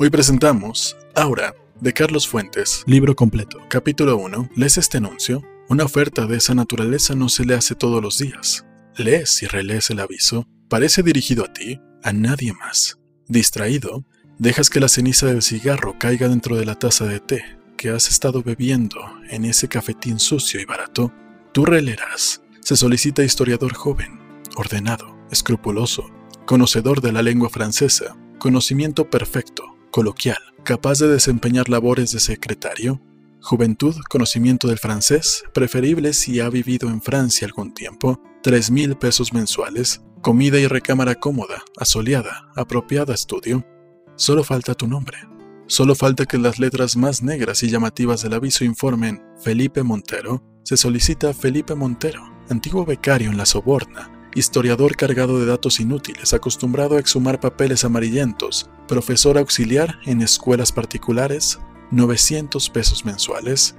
Hoy presentamos Aura, de Carlos Fuentes, libro completo. Capítulo 1. ¿Lees este anuncio? Una oferta de esa naturaleza no se le hace todos los días. Lees y relees el aviso. Parece dirigido a ti, a nadie más. Distraído, dejas que la ceniza del cigarro caiga dentro de la taza de té que has estado bebiendo en ese cafetín sucio y barato. Tú releerás. Se solicita historiador joven, ordenado, escrupuloso, conocedor de la lengua francesa, conocimiento perfecto, coloquial, capaz de desempeñar labores de secretario, juventud, conocimiento del francés, preferible si ha vivido en Francia algún tiempo, tres mil pesos mensuales, comida y recámara cómoda, asoleada, apropiada estudio. Solo falta tu nombre. Solo falta que las letras más negras y llamativas del aviso informen Felipe Montero. Se solicita Felipe Montero, antiguo becario en la Soborna, historiador cargado de datos inútiles, acostumbrado a exhumar papeles amarillentos, profesor auxiliar en escuelas particulares, 900 pesos mensuales.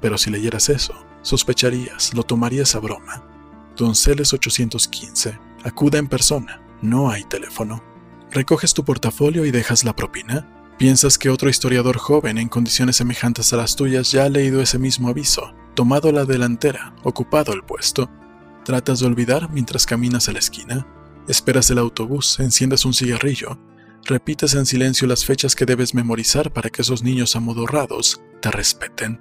Pero si leyeras eso, sospecharías, lo tomarías a broma. Donceles 815. Acuda en persona, no hay teléfono. Recoges tu portafolio y dejas la propina. Piensas que otro historiador joven en condiciones semejantes a las tuyas ya ha leído ese mismo aviso, tomado la delantera, ocupado el puesto, Tratas de olvidar mientras caminas a la esquina, esperas el autobús, enciendes un cigarrillo, repites en silencio las fechas que debes memorizar para que esos niños amodorrados te respeten.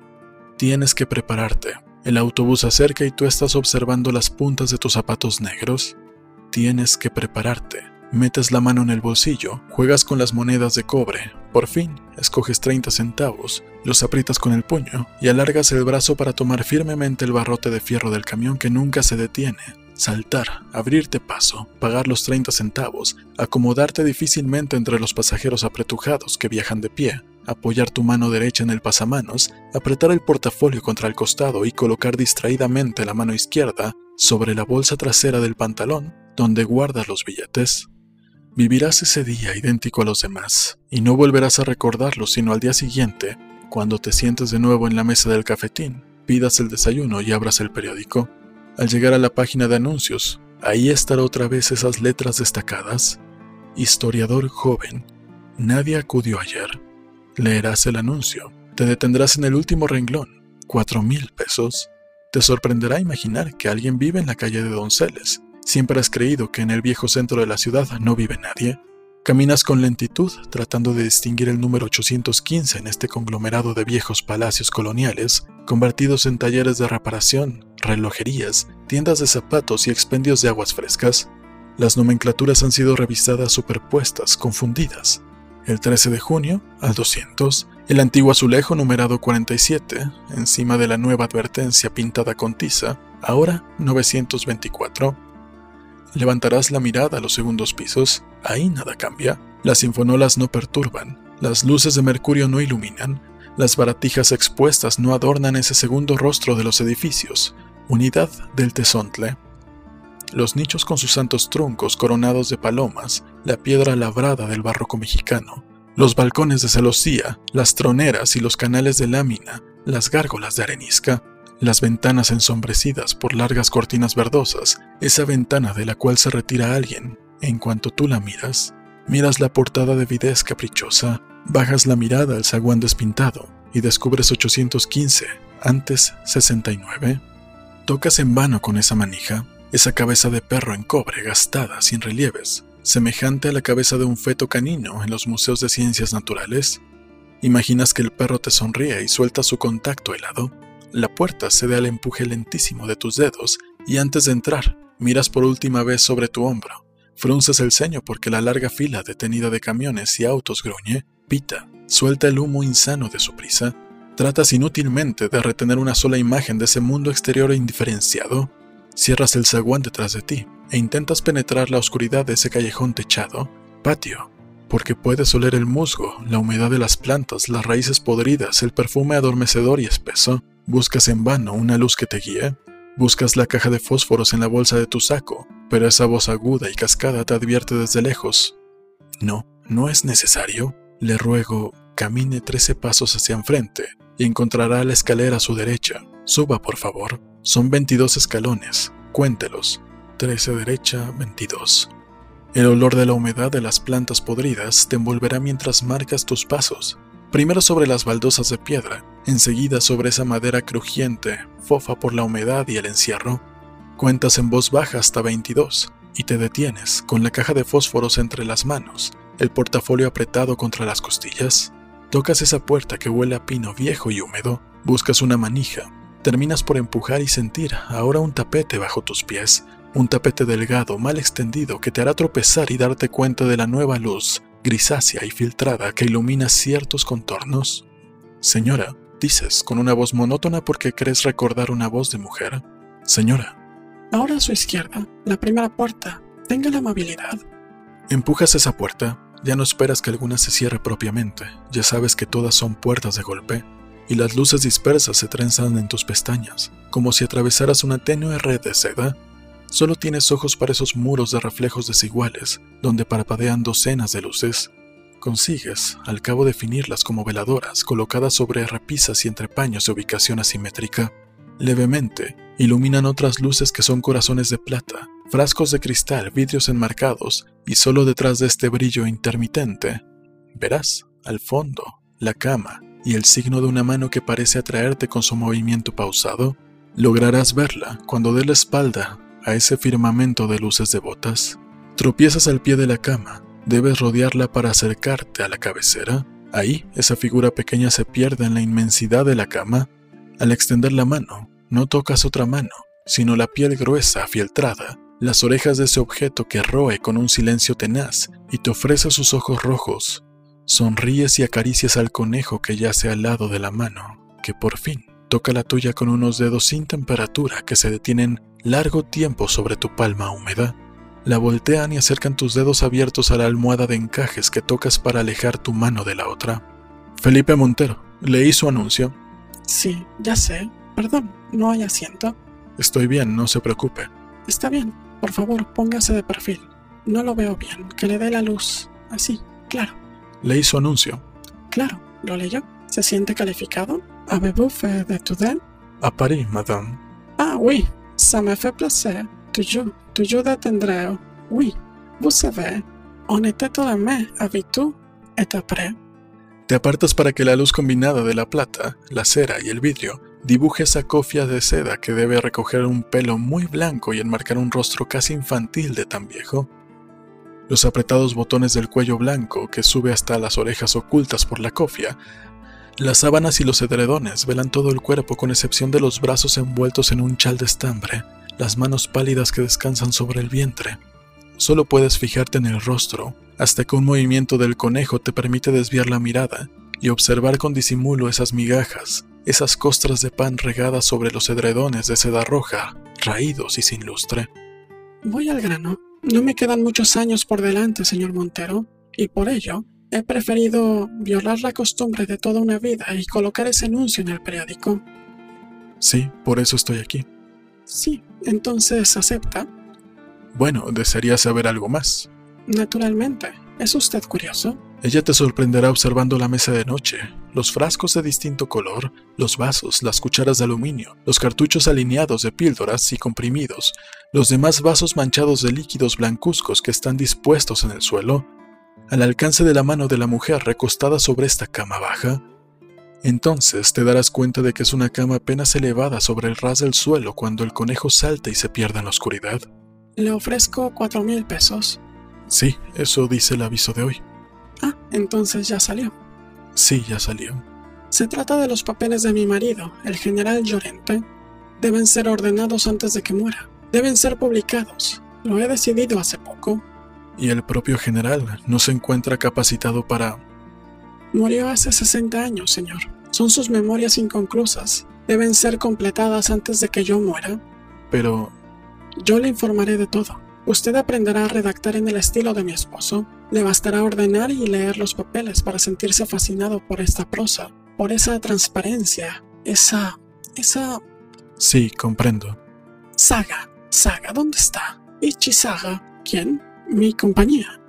Tienes que prepararte. El autobús acerca y tú estás observando las puntas de tus zapatos negros. Tienes que prepararte. Metes la mano en el bolsillo, juegas con las monedas de cobre, por fin escoges 30 centavos, los aprietas con el puño y alargas el brazo para tomar firmemente el barrote de fierro del camión que nunca se detiene. Saltar, abrirte paso, pagar los 30 centavos, acomodarte difícilmente entre los pasajeros apretujados que viajan de pie, apoyar tu mano derecha en el pasamanos, apretar el portafolio contra el costado y colocar distraídamente la mano izquierda sobre la bolsa trasera del pantalón donde guardas los billetes. Vivirás ese día idéntico a los demás, y no volverás a recordarlo sino al día siguiente, cuando te sientes de nuevo en la mesa del cafetín, pidas el desayuno y abras el periódico. Al llegar a la página de anuncios, ahí estará otra vez esas letras destacadas. Historiador joven. Nadie acudió ayer. Leerás el anuncio. Te detendrás en el último renglón. Cuatro mil pesos. Te sorprenderá imaginar que alguien vive en la calle de Donceles Siempre has creído que en el viejo centro de la ciudad no vive nadie. Caminas con lentitud tratando de distinguir el número 815 en este conglomerado de viejos palacios coloniales, convertidos en talleres de reparación, relojerías, tiendas de zapatos y expendios de aguas frescas. Las nomenclaturas han sido revisadas superpuestas, confundidas. El 13 de junio, al 200, el antiguo azulejo numerado 47, encima de la nueva advertencia pintada con tiza, ahora 924. Levantarás la mirada a los segundos pisos, ahí nada cambia. Las infonolas no perturban, las luces de mercurio no iluminan, las baratijas expuestas no adornan ese segundo rostro de los edificios, unidad del tesontle. Los nichos con sus santos troncos coronados de palomas, la piedra labrada del barroco mexicano, los balcones de celosía, las troneras y los canales de lámina, las gárgolas de arenisca, las ventanas ensombrecidas por largas cortinas verdosas, esa ventana de la cual se retira alguien, en cuanto tú la miras, miras la portada de videz caprichosa, bajas la mirada al zaguán despintado y descubres 815, antes 69. Tocas en vano con esa manija, esa cabeza de perro en cobre gastada sin relieves, semejante a la cabeza de un feto canino en los museos de ciencias naturales. Imaginas que el perro te sonríe y suelta su contacto helado la puerta cede al empuje lentísimo de tus dedos y antes de entrar, miras por última vez sobre tu hombro. Frunces el ceño porque la larga fila detenida de camiones y autos gruñe, pita, suelta el humo insano de su prisa. Tratas inútilmente de retener una sola imagen de ese mundo exterior indiferenciado. Cierras el zaguán detrás de ti e intentas penetrar la oscuridad de ese callejón techado, patio, porque puedes oler el musgo, la humedad de las plantas, las raíces podridas, el perfume adormecedor y espeso. Buscas en vano una luz que te guíe, buscas la caja de fósforos en la bolsa de tu saco, pero esa voz aguda y cascada te advierte desde lejos. No, no es necesario. Le ruego, camine trece pasos hacia enfrente y encontrará la escalera a su derecha. Suba, por favor. Son 22 escalones. Cuéntelos. 13 derecha, 22. El olor de la humedad de las plantas podridas te envolverá mientras marcas tus pasos, primero sobre las baldosas de piedra, enseguida sobre esa madera crujiente, fofa por la humedad y el encierro. Cuentas en voz baja hasta 22 y te detienes con la caja de fósforos entre las manos, el portafolio apretado contra las costillas. Tocas esa puerta que huele a pino viejo y húmedo, buscas una manija, terminas por empujar y sentir ahora un tapete bajo tus pies, un tapete delgado, mal extendido, que te hará tropezar y darte cuenta de la nueva luz, grisácea y filtrada, que ilumina ciertos contornos. Señora, dices, con una voz monótona porque crees recordar una voz de mujer. Señora. Ahora a su izquierda, la primera puerta. Tenga la amabilidad. Empujas esa puerta. Ya no esperas que alguna se cierre propiamente. Ya sabes que todas son puertas de golpe. Y las luces dispersas se trenzan en tus pestañas, como si atravesaras una tenue red de seda Solo tienes ojos para esos muros de reflejos desiguales, donde parpadean docenas de luces. Consigues, al cabo, definirlas como veladoras colocadas sobre repisas y entrepaños de ubicación asimétrica. Levemente, iluminan otras luces que son corazones de plata, frascos de cristal, vidrios enmarcados, y solo detrás de este brillo intermitente, verás, al fondo, la cama y el signo de una mano que parece atraerte con su movimiento pausado. Lograrás verla cuando dé la espalda a ese firmamento de luces devotas. Tropiezas al pie de la cama, debes rodearla para acercarte a la cabecera. Ahí, esa figura pequeña se pierde en la inmensidad de la cama. Al extender la mano, no tocas otra mano, sino la piel gruesa, fieltrada, las orejas de ese objeto que roe con un silencio tenaz y te ofrece sus ojos rojos. Sonríes y acaricias al conejo que yace al lado de la mano, que por fin toca la tuya con unos dedos sin temperatura que se detienen largo tiempo sobre tu palma húmeda. La voltean y acercan tus dedos abiertos a la almohada de encajes que tocas para alejar tu mano de la otra. Felipe Montero, leí su anuncio. Sí, ya sé. Perdón, no hay asiento. Estoy bien, no se preocupe. Está bien. Por favor, póngase de perfil. No lo veo bien. Que le dé la luz. Así, claro. Leí su anuncio. Claro, ¿lo leyó? ¿Se siente calificado? ¿Avez-vous fait de tout A París, madame. Ah, oui, Ça me fait plaisir. Toujours d'atteindre. Oui, vous savez, on était tout mai avec et après. Te apartas para que la luz combinada de la plata, la cera y el vidrio dibuje esa cofia de seda que debe recoger un pelo muy blanco y enmarcar un rostro casi infantil de tan viejo. Los apretados botones del cuello blanco que sube hasta las orejas ocultas por la cofia las sábanas y los edredones velan todo el cuerpo con excepción de los brazos envueltos en un chal de estambre, las manos pálidas que descansan sobre el vientre. Solo puedes fijarte en el rostro, hasta que un movimiento del conejo te permite desviar la mirada y observar con disimulo esas migajas, esas costras de pan regadas sobre los edredones de seda roja, raídos y sin lustre. Voy al grano. No me quedan muchos años por delante, señor Montero, y por ello He preferido violar la costumbre de toda una vida y colocar ese anuncio en el periódico. Sí, por eso estoy aquí. Sí, entonces acepta. Bueno, desearía saber algo más. Naturalmente. ¿Es usted curioso? Ella te sorprenderá observando la mesa de noche, los frascos de distinto color, los vasos, las cucharas de aluminio, los cartuchos alineados de píldoras y comprimidos, los demás vasos manchados de líquidos blancuzcos que están dispuestos en el suelo, al alcance de la mano de la mujer recostada sobre esta cama baja, entonces te darás cuenta de que es una cama apenas elevada sobre el ras del suelo cuando el conejo salta y se pierde en la oscuridad. Le ofrezco cuatro mil pesos. Sí, eso dice el aviso de hoy. Ah, entonces ya salió. Sí, ya salió. Se trata de los papeles de mi marido, el general Llorente. Deben ser ordenados antes de que muera. Deben ser publicados. Lo he decidido hace poco y el propio general no se encuentra capacitado para... Murió hace 60 años, señor. Son sus memorias inconclusas. Deben ser completadas antes de que yo muera. Pero... Yo le informaré de todo. Usted aprenderá a redactar en el estilo de mi esposo. Le bastará ordenar y leer los papeles para sentirse fascinado por esta prosa, por esa transparencia, esa... esa... Sí, comprendo. Saga, Saga, ¿dónde está? Ichi Saga, ¿quién? mi compañía.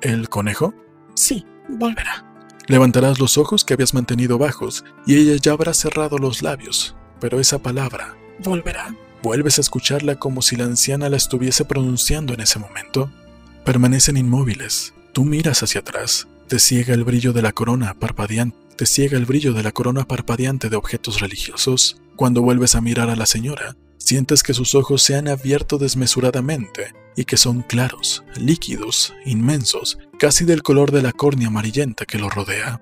¿El conejo? Sí, volverá. Levantarás los ojos que habías mantenido bajos y ella ya habrá cerrado los labios, pero esa palabra, volverá, vuelves a escucharla como si la anciana la estuviese pronunciando en ese momento. Permanecen inmóviles. Tú miras hacia atrás. Te ciega el brillo de la corona parpadeante. Te ciega el brillo de la corona parpadeante de objetos religiosos. Cuando vuelves a mirar a la señora, sientes que sus ojos se han abierto desmesuradamente y que son claros, líquidos, inmensos, casi del color de la córnea amarillenta que lo rodea.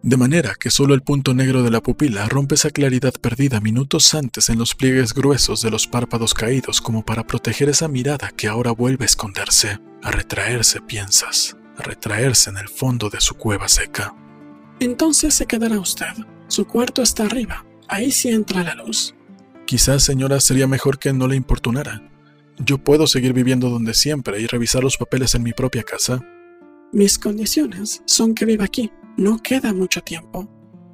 De manera que solo el punto negro de la pupila rompe esa claridad perdida minutos antes en los pliegues gruesos de los párpados caídos como para proteger esa mirada que ahora vuelve a esconderse, a retraerse, piensas, a retraerse en el fondo de su cueva seca. Entonces se quedará usted. Su cuarto está arriba. Ahí sí entra la luz. Quizás, señora, sería mejor que no le importunara. Yo puedo seguir viviendo donde siempre y revisar los papeles en mi propia casa. Mis condiciones son que viva aquí. No queda mucho tiempo.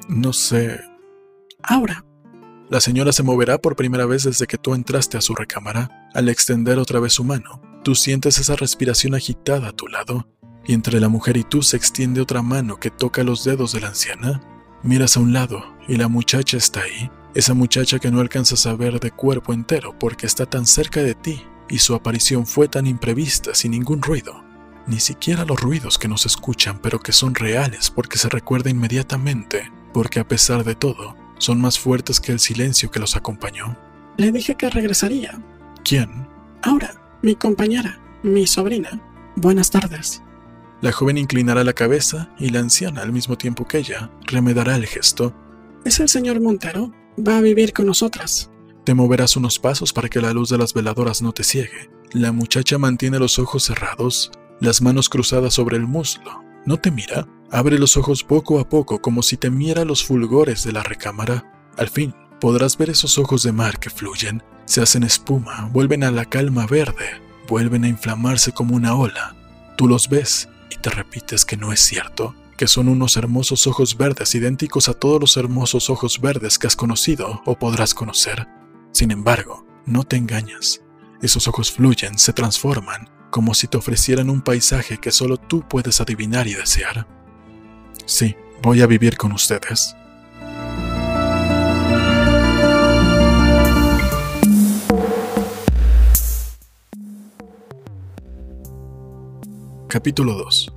No sé. Ahora. La señora se moverá por primera vez desde que tú entraste a su recámara. Al extender otra vez su mano, tú sientes esa respiración agitada a tu lado, y entre la mujer y tú se extiende otra mano que toca los dedos de la anciana. Miras a un lado y la muchacha está ahí, esa muchacha que no alcanzas a ver de cuerpo entero porque está tan cerca de ti y su aparición fue tan imprevista sin ningún ruido. Ni siquiera los ruidos que nos escuchan pero que son reales porque se recuerda inmediatamente, porque a pesar de todo, son más fuertes que el silencio que los acompañó. Le dije que regresaría. ¿Quién? Ahora, mi compañera, mi sobrina. Buenas tardes. La joven inclinará la cabeza y la anciana, al mismo tiempo que ella, remedará el gesto. ¿Es el señor Montero? Va a vivir con nosotras. Te moverás unos pasos para que la luz de las veladoras no te ciegue. La muchacha mantiene los ojos cerrados, las manos cruzadas sobre el muslo. No te mira, abre los ojos poco a poco como si temiera los fulgores de la recámara. Al fin, podrás ver esos ojos de mar que fluyen, se hacen espuma, vuelven a la calma verde, vuelven a inflamarse como una ola. Tú los ves y te repites que no es cierto, que son unos hermosos ojos verdes idénticos a todos los hermosos ojos verdes que has conocido o podrás conocer. Sin embargo, no te engañas. Esos ojos fluyen, se transforman, como si te ofrecieran un paisaje que solo tú puedes adivinar y desear. Sí, voy a vivir con ustedes. Capítulo 2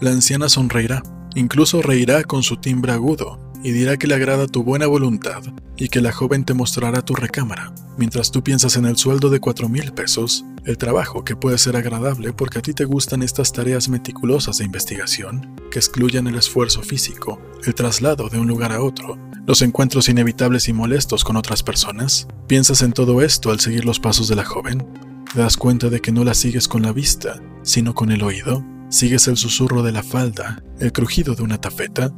La anciana sonreirá, incluso reirá con su timbre agudo, y dirá que le agrada tu buena voluntad y que la joven te mostrará tu recámara, mientras tú piensas en el sueldo de cuatro mil pesos, el trabajo que puede ser agradable porque a ti te gustan estas tareas meticulosas de investigación, que excluyan el esfuerzo físico, el traslado de un lugar a otro, los encuentros inevitables y molestos con otras personas. Piensas en todo esto al seguir los pasos de la joven, te das cuenta de que no la sigues con la vista, sino con el oído. Sigues el susurro de la falda, el crujido de una tafeta,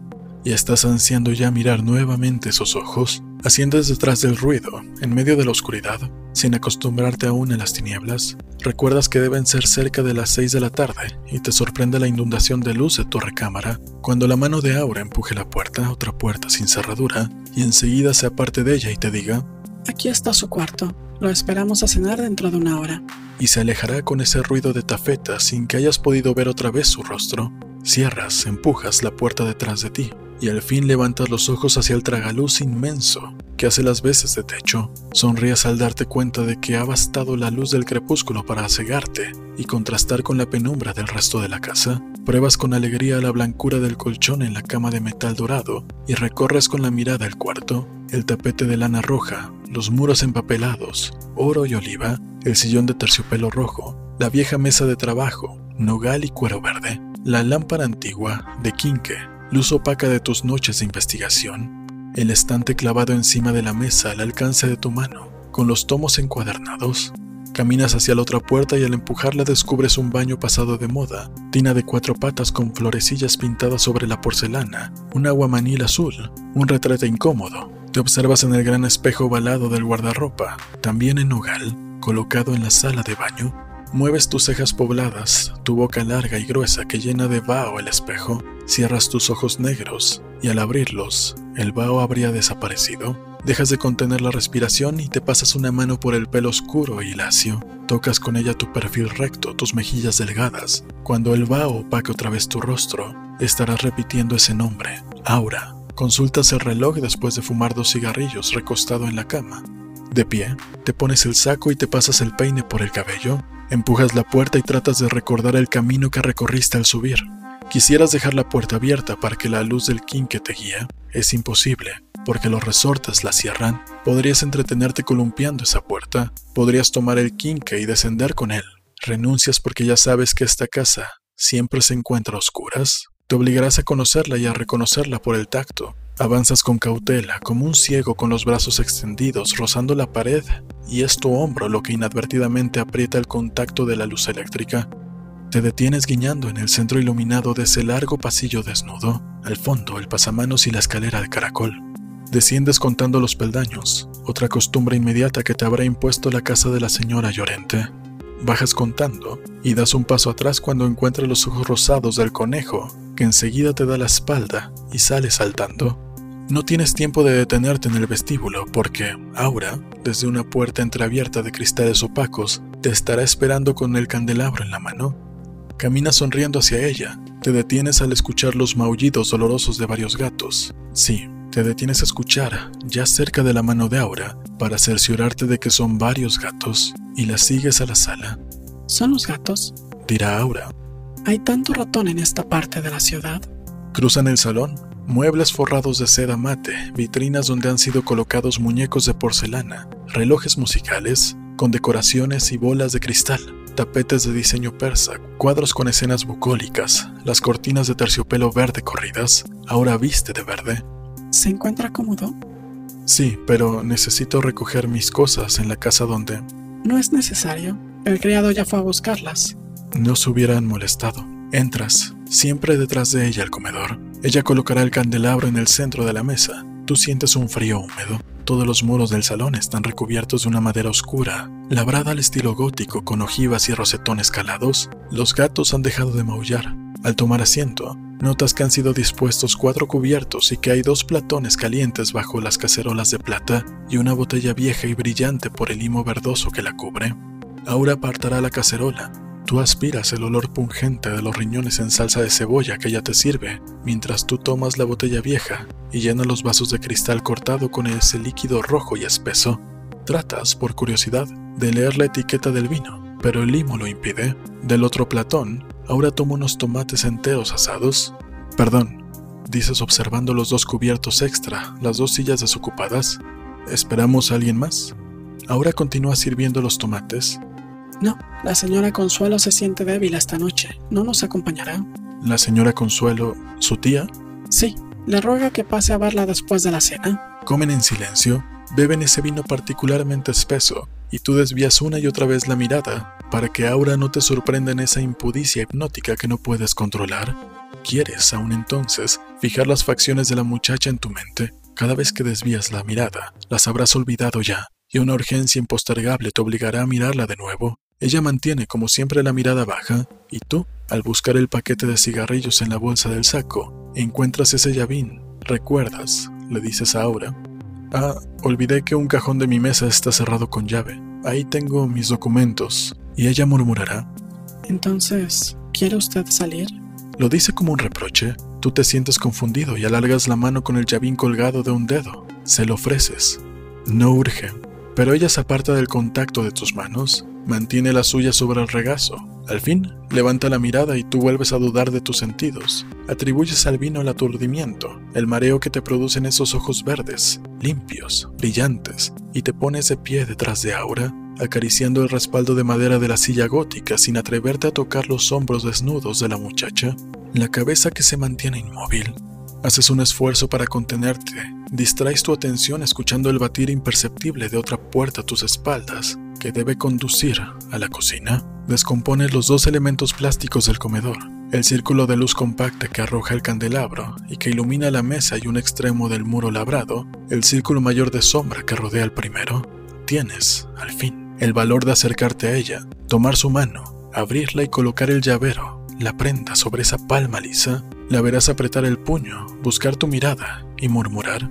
y estás ansiando ya mirar nuevamente esos ojos. Asciendes detrás del ruido, en medio de la oscuridad, sin acostumbrarte aún a las tinieblas. Recuerdas que deben ser cerca de las seis de la tarde y te sorprende la inundación de luz de tu recámara cuando la mano de Aura empuje la puerta, otra puerta sin cerradura, y enseguida se aparte de ella y te diga: Aquí está su cuarto. Lo esperamos a cenar dentro de una hora. Y se alejará con ese ruido de tafeta sin que hayas podido ver otra vez su rostro. Cierras, empujas la puerta detrás de ti y al fin levantas los ojos hacia el tragaluz inmenso que hace las veces de techo. Sonríes al darte cuenta de que ha bastado la luz del crepúsculo para cegarte y contrastar con la penumbra del resto de la casa. Pruebas con alegría la blancura del colchón en la cama de metal dorado y recorres con la mirada el cuarto, el tapete de lana roja, los muros empapelados, oro y oliva, el sillón de terciopelo rojo, la vieja mesa de trabajo, nogal y cuero verde, la lámpara antigua de quinque, luz opaca de tus noches de investigación, el estante clavado encima de la mesa al alcance de tu mano, con los tomos encuadernados. Caminas hacia la otra puerta y al empujarla descubres un baño pasado de moda, tina de cuatro patas con florecillas pintadas sobre la porcelana, un aguamanil azul, un retrete incómodo. Te observas en el gran espejo ovalado del guardarropa, también en nogal, colocado en la sala de baño. Mueves tus cejas pobladas, tu boca larga y gruesa que llena de vaho el espejo, cierras tus ojos negros y al abrirlos, el vaho habría desaparecido. Dejas de contener la respiración y te pasas una mano por el pelo oscuro y lacio. Tocas con ella tu perfil recto, tus mejillas delgadas. Cuando el vaho opaque otra vez tu rostro, estarás repitiendo ese nombre, Aura. Consultas el reloj después de fumar dos cigarrillos recostado en la cama. De pie, te pones el saco y te pasas el peine por el cabello. Empujas la puerta y tratas de recordar el camino que recorriste al subir. Quisieras dejar la puerta abierta para que la luz del quinque te guíe. Es imposible, porque los resortes la cierran. Podrías entretenerte columpiando esa puerta. Podrías tomar el quinque y descender con él. Renuncias porque ya sabes que esta casa siempre se encuentra a oscuras. Te obligarás a conocerla y a reconocerla por el tacto. Avanzas con cautela, como un ciego con los brazos extendidos, rozando la pared, y es tu hombro lo que inadvertidamente aprieta el contacto de la luz eléctrica. Te detienes guiñando en el centro iluminado de ese largo pasillo desnudo, al fondo el pasamanos y la escalera de caracol. Desciendes contando los peldaños, otra costumbre inmediata que te habrá impuesto la casa de la señora Llorente. Bajas contando y das un paso atrás cuando encuentras los ojos rosados del conejo, que enseguida te da la espalda y sale saltando. No tienes tiempo de detenerte en el vestíbulo porque Aura, desde una puerta entreabierta de cristales opacos, te estará esperando con el candelabro en la mano. Caminas sonriendo hacia ella, te detienes al escuchar los maullidos dolorosos de varios gatos. Sí, te detienes a escuchar, ya cerca de la mano de Aura, para cerciorarte de que son varios gatos, y la sigues a la sala. ¿Son los gatos? Dirá Aura. ¿Hay tanto ratón en esta parte de la ciudad? Cruzan el salón, muebles forrados de seda mate, vitrinas donde han sido colocados muñecos de porcelana, relojes musicales, con decoraciones y bolas de cristal, tapetes de diseño persa, cuadros con escenas bucólicas, las cortinas de terciopelo verde corridas, ahora viste de verde, ¿Se encuentra cómodo? Sí, pero necesito recoger mis cosas en la casa donde... No es necesario. El criado ya fue a buscarlas. No se hubieran molestado. Entras, siempre detrás de ella al comedor. Ella colocará el candelabro en el centro de la mesa. Tú sientes un frío húmedo. Todos los muros del salón están recubiertos de una madera oscura, labrada al estilo gótico con ojivas y rosetones calados. Los gatos han dejado de maullar. Al tomar asiento, Notas que han sido dispuestos cuatro cubiertos y que hay dos platones calientes bajo las cacerolas de plata y una botella vieja y brillante por el limo verdoso que la cubre. Aura apartará la cacerola. Tú aspiras el olor pungente de los riñones en salsa de cebolla que ella te sirve, mientras tú tomas la botella vieja y llenas los vasos de cristal cortado con ese líquido rojo y espeso. Tratas, por curiosidad, de leer la etiqueta del vino, pero el limo lo impide. Del otro platón, Ahora tomo unos tomates enteros asados. Perdón, dices observando los dos cubiertos extra, las dos sillas desocupadas. ¿Esperamos a alguien más? Ahora continúa sirviendo los tomates. No, la señora Consuelo se siente débil esta noche. ¿No nos acompañará? ¿La señora Consuelo, su tía? Sí, le ruega que pase a verla después de la cena. Comen en silencio, beben ese vino particularmente espeso, y tú desvías una y otra vez la mirada para que Aura no te sorprenda en esa impudicia hipnótica que no puedes controlar. ¿Quieres, aún entonces, fijar las facciones de la muchacha en tu mente? Cada vez que desvías la mirada, las habrás olvidado ya, y una urgencia impostergable te obligará a mirarla de nuevo. Ella mantiene como siempre la mirada baja, y tú, al buscar el paquete de cigarrillos en la bolsa del saco, encuentras ese llavín. ¿Recuerdas? le dices a Aura. Ah, olvidé que un cajón de mi mesa está cerrado con llave. Ahí tengo mis documentos. Y ella murmurará. Entonces, ¿quiere usted salir? Lo dice como un reproche. Tú te sientes confundido y alargas la mano con el llavín colgado de un dedo. Se lo ofreces. No urge. Pero ella se aparta del contacto de tus manos, mantiene la suya sobre el regazo. Al fin, levanta la mirada y tú vuelves a dudar de tus sentidos. Atribuyes al vino el aturdimiento, el mareo que te producen esos ojos verdes, limpios, brillantes, y te pones de pie detrás de Aura, acariciando el respaldo de madera de la silla gótica sin atreverte a tocar los hombros desnudos de la muchacha, la cabeza que se mantiene inmóvil. Haces un esfuerzo para contenerte, distraes tu atención escuchando el batir imperceptible de otra puerta a tus espaldas, que debe conducir a la cocina. Descompones los dos elementos plásticos del comedor, el círculo de luz compacta que arroja el candelabro y que ilumina la mesa y un extremo del muro labrado, el círculo mayor de sombra que rodea el primero. Tienes, al fin, el valor de acercarte a ella, tomar su mano, abrirla y colocar el llavero, la prenda sobre esa palma lisa, la verás apretar el puño, buscar tu mirada y murmurar.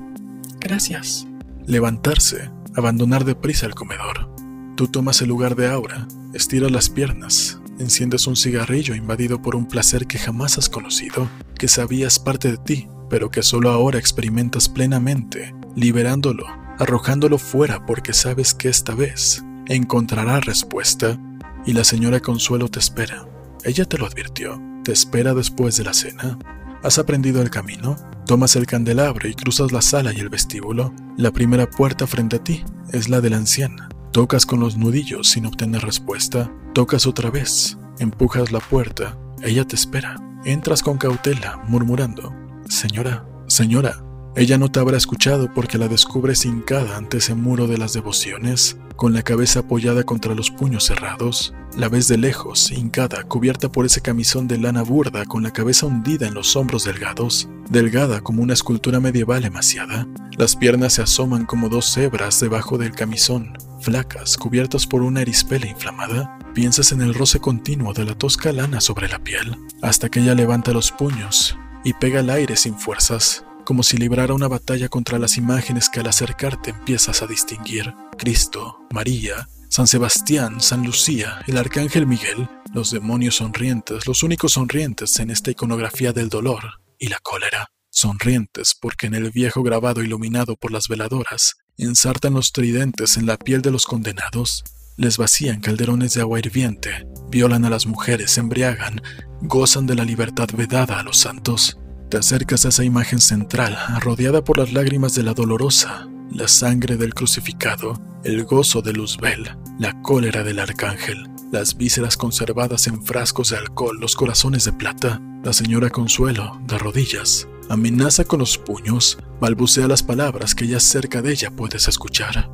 Gracias. Levantarse, abandonar deprisa el comedor. Tú tomas el lugar de Aura, estiras las piernas, enciendes un cigarrillo invadido por un placer que jamás has conocido, que sabías parte de ti, pero que solo ahora experimentas plenamente, liberándolo, arrojándolo fuera porque sabes que esta vez encontrará respuesta y la señora Consuelo te espera. Ella te lo advirtió. Te espera después de la cena. ¿Has aprendido el camino? Tomas el candelabro y cruzas la sala y el vestíbulo. La primera puerta frente a ti es la de la anciana. Tocas con los nudillos sin obtener respuesta. Tocas otra vez. Empujas la puerta. Ella te espera. Entras con cautela, murmurando. Señora, señora. Ella no te habrá escuchado porque la descubres hincada ante ese muro de las devociones, con la cabeza apoyada contra los puños cerrados. La ves de lejos, hincada, cubierta por ese camisón de lana burda, con la cabeza hundida en los hombros delgados, delgada como una escultura medieval emaciada. Las piernas se asoman como dos cebras debajo del camisón, flacas, cubiertas por una erispela inflamada. Piensas en el roce continuo de la tosca lana sobre la piel, hasta que ella levanta los puños y pega al aire sin fuerzas, como si librara una batalla contra las imágenes que al acercarte empiezas a distinguir. Cristo, María, San Sebastián, San Lucía, el Arcángel Miguel, los demonios sonrientes, los únicos sonrientes en esta iconografía del dolor y la cólera. Sonrientes porque en el viejo grabado iluminado por las veladoras ensartan los tridentes en la piel de los condenados, les vacían calderones de agua hirviente, violan a las mujeres, embriagan, gozan de la libertad vedada a los santos. Acercas a esa imagen central, rodeada por las lágrimas de la dolorosa, la sangre del crucificado, el gozo de Luzbel, la cólera del arcángel, las vísceras conservadas en frascos de alcohol, los corazones de plata, la señora Consuelo, de rodillas, amenaza con los puños, balbucea las palabras que ya cerca de ella puedes escuchar.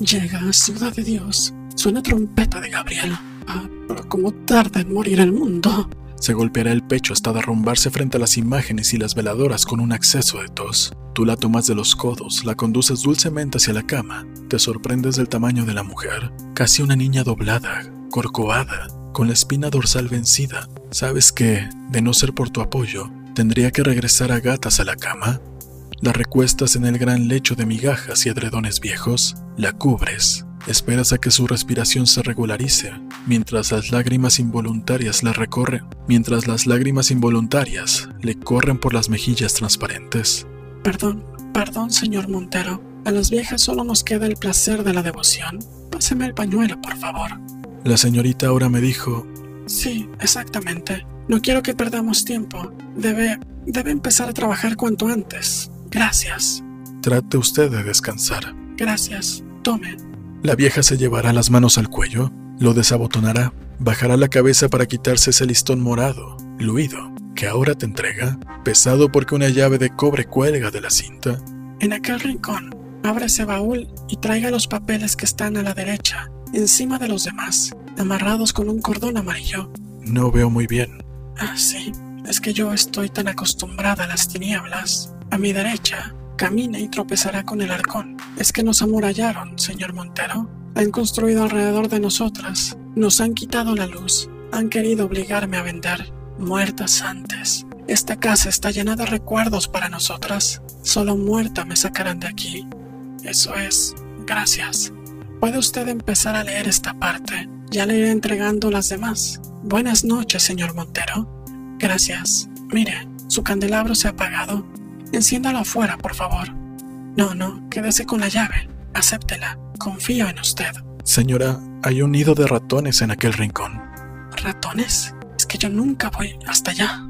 Llega, ciudad de Dios. Suena trompeta de Gabriel. Ah, pero cómo tarda en morir el mundo. Se golpeará el pecho hasta derrumbarse frente a las imágenes y las veladoras con un acceso de tos. Tú la tomas de los codos, la conduces dulcemente hacia la cama. Te sorprendes del tamaño de la mujer, casi una niña doblada, corcovada, con la espina dorsal vencida. Sabes que, de no ser por tu apoyo, tendría que regresar a gatas a la cama. La recuestas en el gran lecho de migajas y edredones viejos, la cubres, Esperas a que su respiración se regularice, mientras las lágrimas involuntarias le recorren, mientras las lágrimas involuntarias le corren por las mejillas transparentes. Perdón, perdón, señor Montero. A las viejas solo nos queda el placer de la devoción. Páseme el pañuelo, por favor. La señorita ahora me dijo... Sí, exactamente. No quiero que perdamos tiempo. Debe... debe empezar a trabajar cuanto antes. Gracias. Trate usted de descansar. Gracias. Tome. La vieja se llevará las manos al cuello, lo desabotonará, bajará la cabeza para quitarse ese listón morado, luido, que ahora te entrega, pesado porque una llave de cobre cuelga de la cinta. En aquel rincón, abra ese baúl y traiga los papeles que están a la derecha, encima de los demás, amarrados con un cordón amarillo. No veo muy bien. Ah, sí, es que yo estoy tan acostumbrada a las tinieblas. A mi derecha, camina y tropezará con el arcón. Es que nos amurallaron, señor Montero. Han construido alrededor de nosotras. Nos han quitado la luz. Han querido obligarme a vender. Muertas antes. Esta casa está llena de recuerdos para nosotras. Solo muerta me sacarán de aquí. Eso es. Gracias. Puede usted empezar a leer esta parte. Ya le iré entregando las demás. Buenas noches, señor Montero. Gracias. Mire, su candelabro se ha apagado. Enciéndalo afuera, por favor. No, no, quédese con la llave. Acéptela. Confío en usted. Señora, hay un nido de ratones en aquel rincón. ¿Ratones? Es que yo nunca voy hasta allá.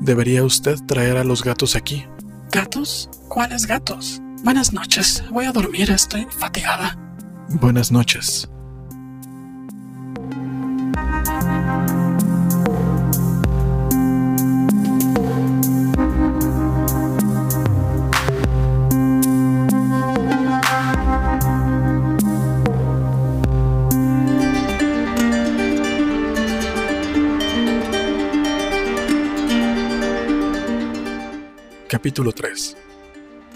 Debería usted traer a los gatos aquí. ¿Gatos? ¿Cuáles gatos? Buenas noches. Voy a dormir, estoy fatigada. Buenas noches. Capítulo 3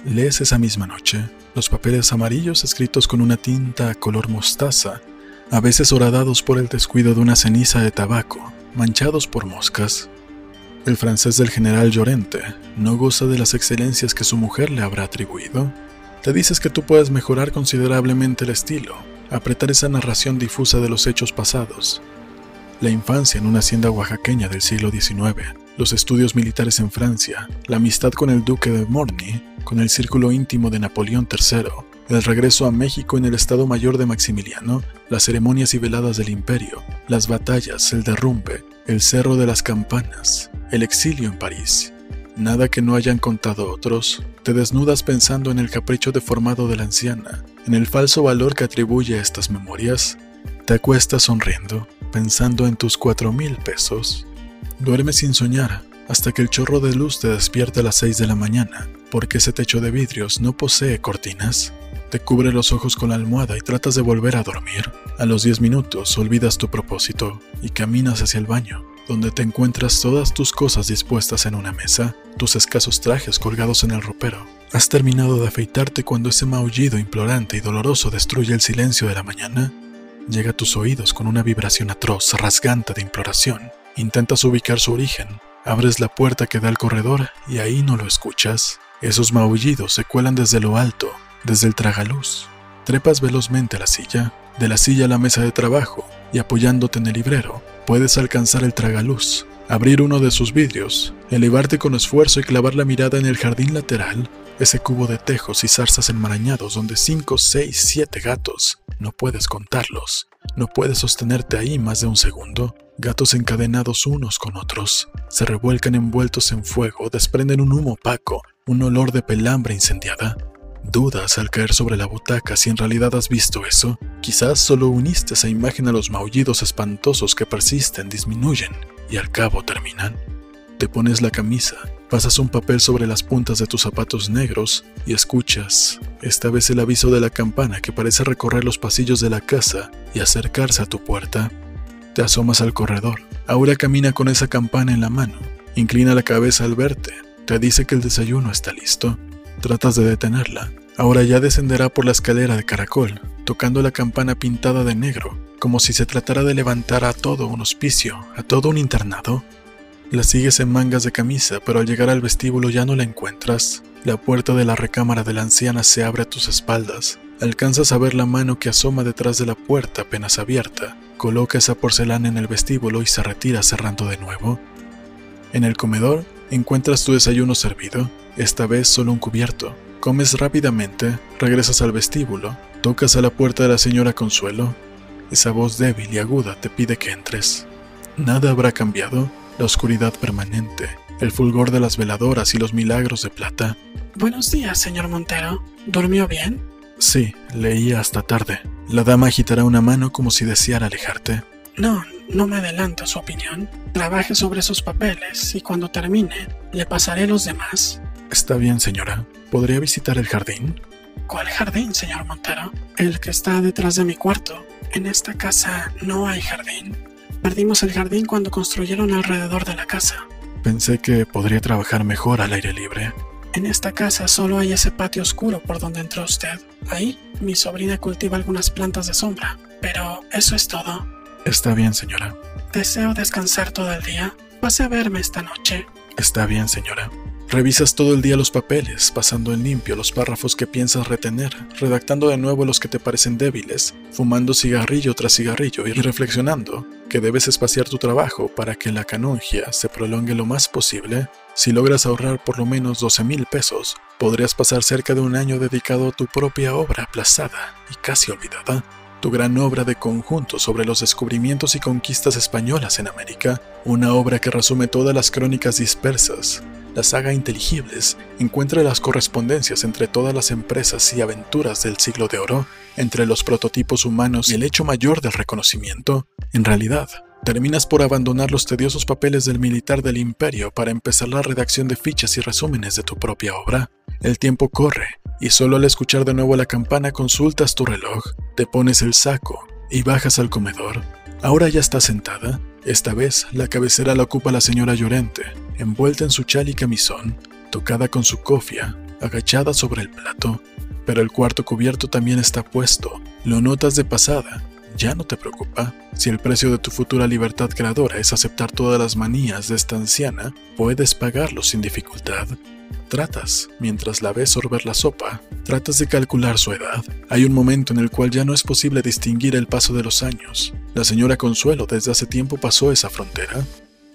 Lees esa misma noche los papeles amarillos escritos con una tinta color mostaza, a veces horadados por el descuido de una ceniza de tabaco, manchados por moscas. El francés del general Llorente no goza de las excelencias que su mujer le habrá atribuido. Te dices que tú puedes mejorar considerablemente el estilo, apretar esa narración difusa de los hechos pasados. La infancia en una hacienda oaxaqueña del siglo XIX, los estudios militares en Francia, la amistad con el duque de Morny, con el círculo íntimo de Napoleón III, el regreso a México en el Estado Mayor de Maximiliano, las ceremonias y veladas del imperio, las batallas, el derrumbe, el Cerro de las Campanas, el exilio en París. Nada que no hayan contado otros, te desnudas pensando en el capricho deformado de la anciana, en el falso valor que atribuye a estas memorias. Te acuestas sonriendo, pensando en tus cuatro mil pesos. Duermes sin soñar, hasta que el chorro de luz te despierta a las seis de la mañana, porque ese techo de vidrios no posee cortinas. Te cubre los ojos con la almohada y tratas de volver a dormir. A los 10 minutos olvidas tu propósito y caminas hacia el baño, donde te encuentras todas tus cosas dispuestas en una mesa, tus escasos trajes colgados en el ropero. Has terminado de afeitarte cuando ese maullido implorante y doloroso destruye el silencio de la mañana. Llega a tus oídos con una vibración atroz, rasgante de imploración. Intentas ubicar su origen. Abres la puerta que da al corredor y ahí no lo escuchas. Esos maullidos se cuelan desde lo alto, desde el tragaluz. Trepas velozmente a la silla, de la silla a la mesa de trabajo, y apoyándote en el librero, puedes alcanzar el tragaluz, abrir uno de sus vidrios, elevarte con esfuerzo y clavar la mirada en el jardín lateral, ese cubo de tejos y zarzas enmarañados donde cinco, seis, siete gatos, no puedes contarlos, no puedes sostenerte ahí más de un segundo, gatos encadenados unos con otros, se revuelcan envueltos en fuego, desprenden un humo opaco, un olor de pelambre incendiada, Dudas al caer sobre la butaca si en realidad has visto eso. Quizás solo uniste esa imagen a los maullidos espantosos que persisten, disminuyen y al cabo terminan. Te pones la camisa, pasas un papel sobre las puntas de tus zapatos negros y escuchas, esta vez el aviso de la campana que parece recorrer los pasillos de la casa y acercarse a tu puerta. Te asomas al corredor. Aura camina con esa campana en la mano. Inclina la cabeza al verte. Te dice que el desayuno está listo. Tratas de detenerla. Ahora ya descenderá por la escalera de caracol, tocando la campana pintada de negro, como si se tratara de levantar a todo un hospicio, a todo un internado. La sigues en mangas de camisa, pero al llegar al vestíbulo ya no la encuentras. La puerta de la recámara de la anciana se abre a tus espaldas. Alcanzas a ver la mano que asoma detrás de la puerta apenas abierta. Coloca esa porcelana en el vestíbulo y se retira cerrando de nuevo. En el comedor encuentras tu desayuno servido, esta vez solo un cubierto. Comes rápidamente, regresas al vestíbulo, tocas a la puerta de la señora Consuelo. Esa voz débil y aguda te pide que entres. Nada habrá cambiado, la oscuridad permanente, el fulgor de las veladoras y los milagros de plata. Buenos días, señor Montero. ¿Durmió bien? Sí, leía hasta tarde. La dama agitará una mano como si deseara alejarte. No, no me adelanto a su opinión. Trabaje sobre sus papeles y cuando termine, le pasaré los demás. Está bien, señora. ¿Podría visitar el jardín? ¿Cuál jardín, señor Montero? El que está detrás de mi cuarto. En esta casa no hay jardín. Perdimos el jardín cuando construyeron alrededor de la casa. Pensé que podría trabajar mejor al aire libre. En esta casa solo hay ese patio oscuro por donde entró usted. Ahí, mi sobrina cultiva algunas plantas de sombra. Pero eso es todo. Está bien, señora. Deseo descansar todo el día. Pase a verme esta noche. Está bien, señora. Revisas todo el día los papeles, pasando en limpio los párrafos que piensas retener, redactando de nuevo los que te parecen débiles, fumando cigarrillo tras cigarrillo y reflexionando que debes espaciar tu trabajo para que la canongia se prolongue lo más posible. Si logras ahorrar por lo menos 12 mil pesos, podrías pasar cerca de un año dedicado a tu propia obra aplazada y casi olvidada tu gran obra de conjunto sobre los descubrimientos y conquistas españolas en América, una obra que resume todas las crónicas dispersas, la saga Inteligibles encuentra las correspondencias entre todas las empresas y aventuras del siglo de oro, entre los prototipos humanos y el hecho mayor del reconocimiento, en realidad, terminas por abandonar los tediosos papeles del militar del imperio para empezar la redacción de fichas y resúmenes de tu propia obra. El tiempo corre, y solo al escuchar de nuevo la campana consultas tu reloj, te pones el saco y bajas al comedor. Ahora ya está sentada, esta vez la cabecera la ocupa la señora Llorente, envuelta en su chal y camisón, tocada con su cofia, agachada sobre el plato. Pero el cuarto cubierto también está puesto, lo notas de pasada, ya no te preocupa. Si el precio de tu futura libertad creadora es aceptar todas las manías de esta anciana, puedes pagarlo sin dificultad. Tratas, mientras la ves sorber la sopa, tratas de calcular su edad. Hay un momento en el cual ya no es posible distinguir el paso de los años. La señora Consuelo desde hace tiempo pasó esa frontera.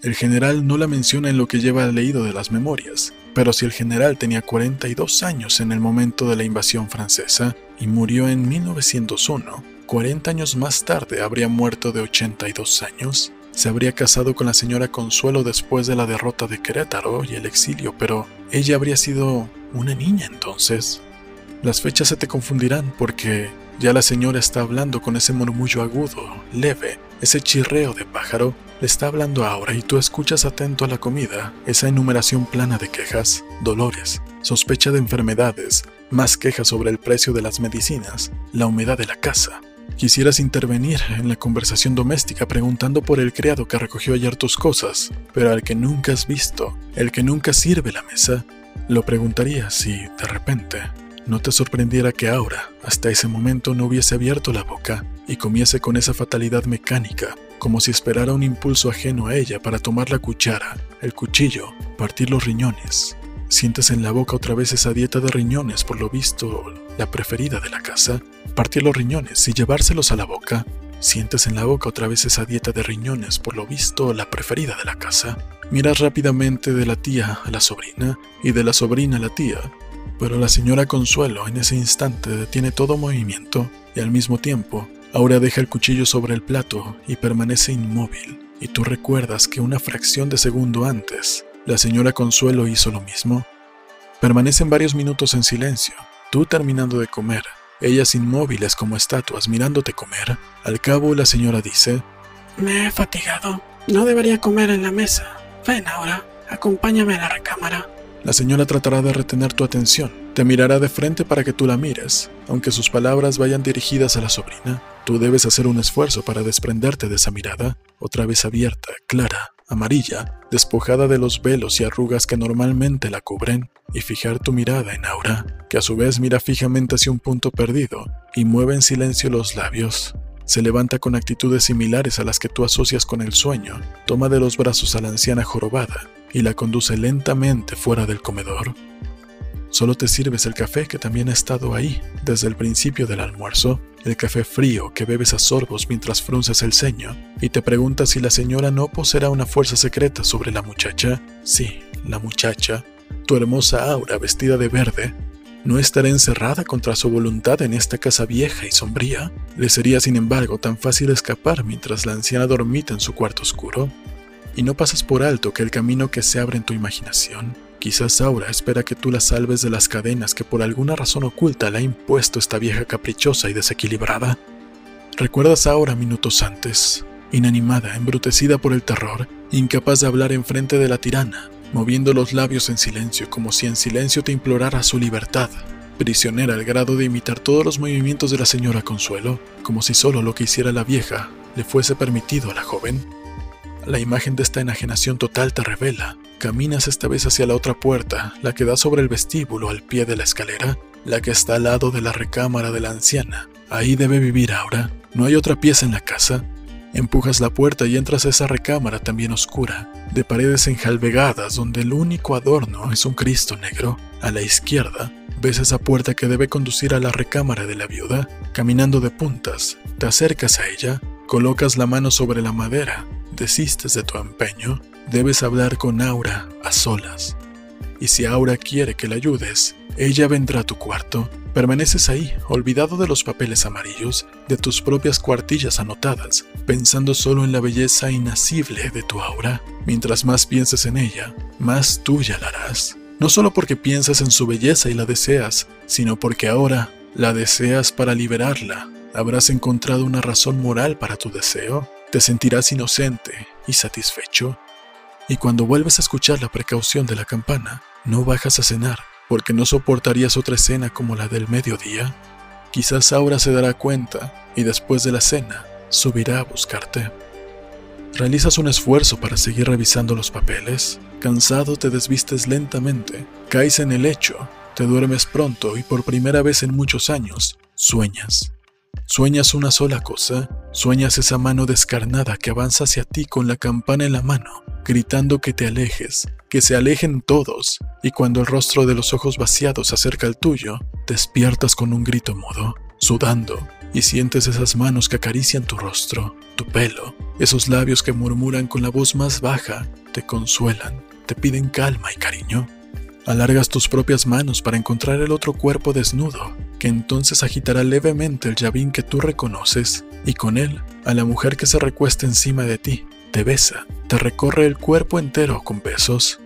El general no la menciona en lo que lleva leído de las memorias, pero si el general tenía 42 años en el momento de la invasión francesa, y murió en 1901. 40 años más tarde habría muerto de 82 años. Se habría casado con la señora Consuelo después de la derrota de Querétaro y el exilio, pero ella habría sido una niña entonces. Las fechas se te confundirán porque ya la señora está hablando con ese murmullo agudo, leve, ese chirreo de pájaro, está hablando ahora y tú escuchas atento a la comida, esa enumeración plana de quejas, dolores, sospecha de enfermedades, más quejas sobre el precio de las medicinas, la humedad de la casa. Quisieras intervenir en la conversación doméstica preguntando por el criado que recogió ayer tus cosas, pero al que nunca has visto, el que nunca sirve la mesa, lo preguntarías si, de repente, no te sorprendiera que ahora, hasta ese momento, no hubiese abierto la boca y comiese con esa fatalidad mecánica, como si esperara un impulso ajeno a ella para tomar la cuchara, el cuchillo, partir los riñones. Sientes en la boca otra vez esa dieta de riñones, por lo visto, la preferida de la casa. Partir los riñones y llevárselos a la boca. Sientes en la boca otra vez esa dieta de riñones, por lo visto, la preferida de la casa. Miras rápidamente de la tía a la sobrina y de la sobrina a la tía, pero la señora Consuelo en ese instante detiene todo movimiento y al mismo tiempo, Aura deja el cuchillo sobre el plato y permanece inmóvil, y tú recuerdas que una fracción de segundo antes, la señora Consuelo hizo lo mismo. Permanecen varios minutos en silencio, tú terminando de comer, ellas inmóviles como estatuas mirándote comer. Al cabo la señora dice, Me he fatigado, no debería comer en la mesa. Ven ahora, acompáñame a la recámara. La señora tratará de retener tu atención. Te mirará de frente para que tú la mires. Aunque sus palabras vayan dirigidas a la sobrina, tú debes hacer un esfuerzo para desprenderte de esa mirada, otra vez abierta, clara, amarilla, despojada de los velos y arrugas que normalmente la cubren, y fijar tu mirada en Aura, que a su vez mira fijamente hacia un punto perdido y mueve en silencio los labios. Se levanta con actitudes similares a las que tú asocias con el sueño, toma de los brazos a la anciana jorobada y la conduce lentamente fuera del comedor. Solo te sirves el café que también ha estado ahí desde el principio del almuerzo, el café frío que bebes a sorbos mientras frunces el ceño, y te preguntas si la señora no poseerá una fuerza secreta sobre la muchacha. Sí, la muchacha, tu hermosa aura vestida de verde, no estará encerrada contra su voluntad en esta casa vieja y sombría. Le sería, sin embargo, tan fácil escapar mientras la anciana dormita en su cuarto oscuro y no pasas por alto que el camino que se abre en tu imaginación, quizás Aura espera que tú la salves de las cadenas que por alguna razón oculta le ha impuesto esta vieja caprichosa y desequilibrada. ¿Recuerdas ahora minutos antes? Inanimada, embrutecida por el terror, incapaz de hablar enfrente de la tirana, moviendo los labios en silencio como si en silencio te implorara su libertad, prisionera al grado de imitar todos los movimientos de la señora Consuelo, como si solo lo que hiciera la vieja le fuese permitido a la joven. La imagen de esta enajenación total te revela. Caminas esta vez hacia la otra puerta, la que da sobre el vestíbulo al pie de la escalera, la que está al lado de la recámara de la anciana. Ahí debe vivir ahora. No hay otra pieza en la casa. Empujas la puerta y entras a esa recámara también oscura, de paredes enjalbegadas donde el único adorno es un Cristo negro. A la izquierda, ves esa puerta que debe conducir a la recámara de la viuda. Caminando de puntas, te acercas a ella, colocas la mano sobre la madera desistes de tu empeño, debes hablar con Aura a solas. Y si Aura quiere que la ayudes, ella vendrá a tu cuarto. Permaneces ahí, olvidado de los papeles amarillos, de tus propias cuartillas anotadas, pensando solo en la belleza inacible de tu aura. Mientras más pienses en ella, más tuya la harás. No solo porque piensas en su belleza y la deseas, sino porque ahora la deseas para liberarla. ¿Habrás encontrado una razón moral para tu deseo? Te sentirás inocente y satisfecho. Y cuando vuelves a escuchar la precaución de la campana, no bajas a cenar, porque no soportarías otra escena como la del mediodía. Quizás ahora se dará cuenta y después de la cena subirá a buscarte. Realizas un esfuerzo para seguir revisando los papeles. Cansado te desvistes lentamente, caes en el lecho, te duermes pronto y por primera vez en muchos años sueñas. Sueñas una sola cosa, sueñas esa mano descarnada que avanza hacia ti con la campana en la mano, gritando que te alejes, que se alejen todos, y cuando el rostro de los ojos vaciados se acerca al tuyo, despiertas con un grito mudo, sudando, y sientes esas manos que acarician tu rostro, tu pelo, esos labios que murmuran con la voz más baja, te consuelan, te piden calma y cariño. Alargas tus propias manos para encontrar el otro cuerpo desnudo, que entonces agitará levemente el llavín que tú reconoces, y con él a la mujer que se recuesta encima de ti, te besa, te recorre el cuerpo entero con besos.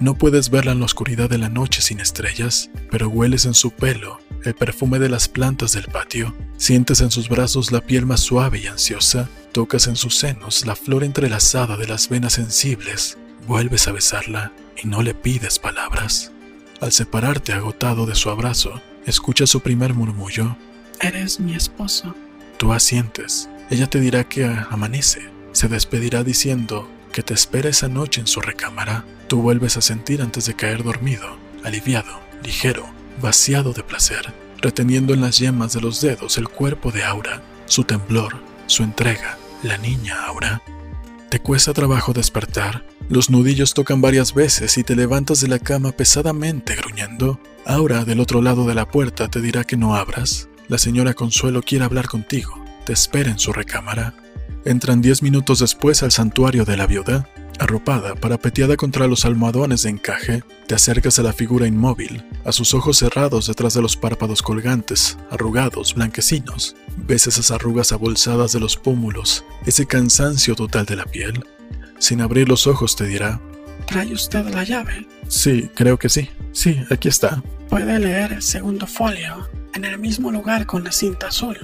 No puedes verla en la oscuridad de la noche sin estrellas, pero hueles en su pelo el perfume de las plantas del patio, sientes en sus brazos la piel más suave y ansiosa, tocas en sus senos la flor entrelazada de las venas sensibles, vuelves a besarla y no le pides palabras. Al separarte agotado de su abrazo, escuchas su primer murmullo. Eres mi esposo. Tú asientes. Ella te dirá que amanece. Se despedirá diciendo que te espera esa noche en su recámara. Tú vuelves a sentir antes de caer dormido, aliviado, ligero, vaciado de placer, reteniendo en las yemas de los dedos el cuerpo de Aura, su temblor, su entrega, la niña Aura. Te cuesta trabajo despertar, los nudillos tocan varias veces y te levantas de la cama pesadamente gruñendo. Aura, del otro lado de la puerta, te dirá que no abras. La señora Consuelo quiere hablar contigo, te espera en su recámara. Entran diez minutos después al santuario de la viuda. Arropada, parapeteada contra los almohadones de encaje, te acercas a la figura inmóvil, a sus ojos cerrados detrás de los párpados colgantes, arrugados, blanquecinos. Ves esas arrugas abolsadas de los pómulos, ese cansancio total de la piel. Sin abrir los ojos te dirá, ¿Trae usted la llave? Sí, creo que sí. Sí, aquí está. Puede leer el segundo folio, en el mismo lugar con la cinta azul.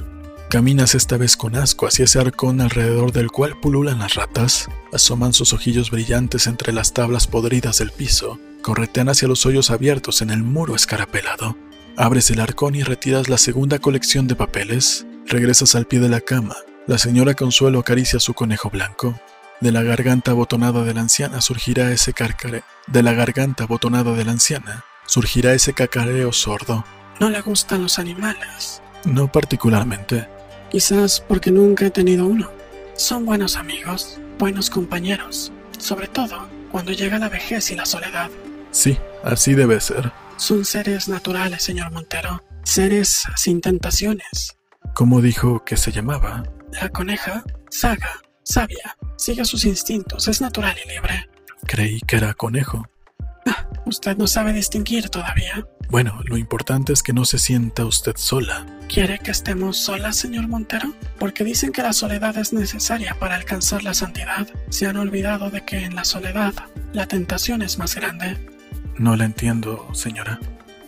Caminas esta vez con asco hacia ese arcón alrededor del cual pululan las ratas, asoman sus ojillos brillantes entre las tablas podridas del piso, corretean hacia los hoyos abiertos en el muro escarapelado. Abres el arcón y retiras la segunda colección de papeles. Regresas al pie de la cama. La señora Consuelo acaricia su conejo blanco. De la garganta abotonada de la anciana surgirá ese carcare. De la garganta abotonada de la anciana surgirá ese cacareo sordo. No le gustan los animales. No particularmente. Quizás porque nunca he tenido uno. Son buenos amigos, buenos compañeros, sobre todo cuando llega la vejez y la soledad. Sí, así debe ser. Son seres naturales, señor Montero, seres sin tentaciones. ¿Cómo dijo que se llamaba? La coneja, saga, sabia, sigue sus instintos, es natural y libre. Creí que era conejo. Ah, usted no sabe distinguir todavía. Bueno, lo importante es que no se sienta usted sola. ¿Quiere que estemos solas, señor Montero? Porque dicen que la soledad es necesaria para alcanzar la santidad. Se han olvidado de que en la soledad la tentación es más grande. No la entiendo, señora.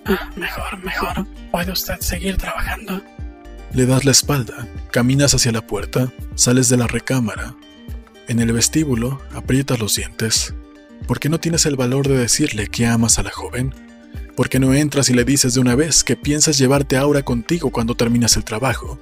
Ah, mejor, mejor. Puede usted seguir trabajando. Le das la espalda, caminas hacia la puerta, sales de la recámara. En el vestíbulo, aprietas los dientes. ¿Por qué no tienes el valor de decirle que amas a la joven? ¿Por qué no entras y le dices de una vez que piensas llevarte a Aura contigo cuando terminas el trabajo?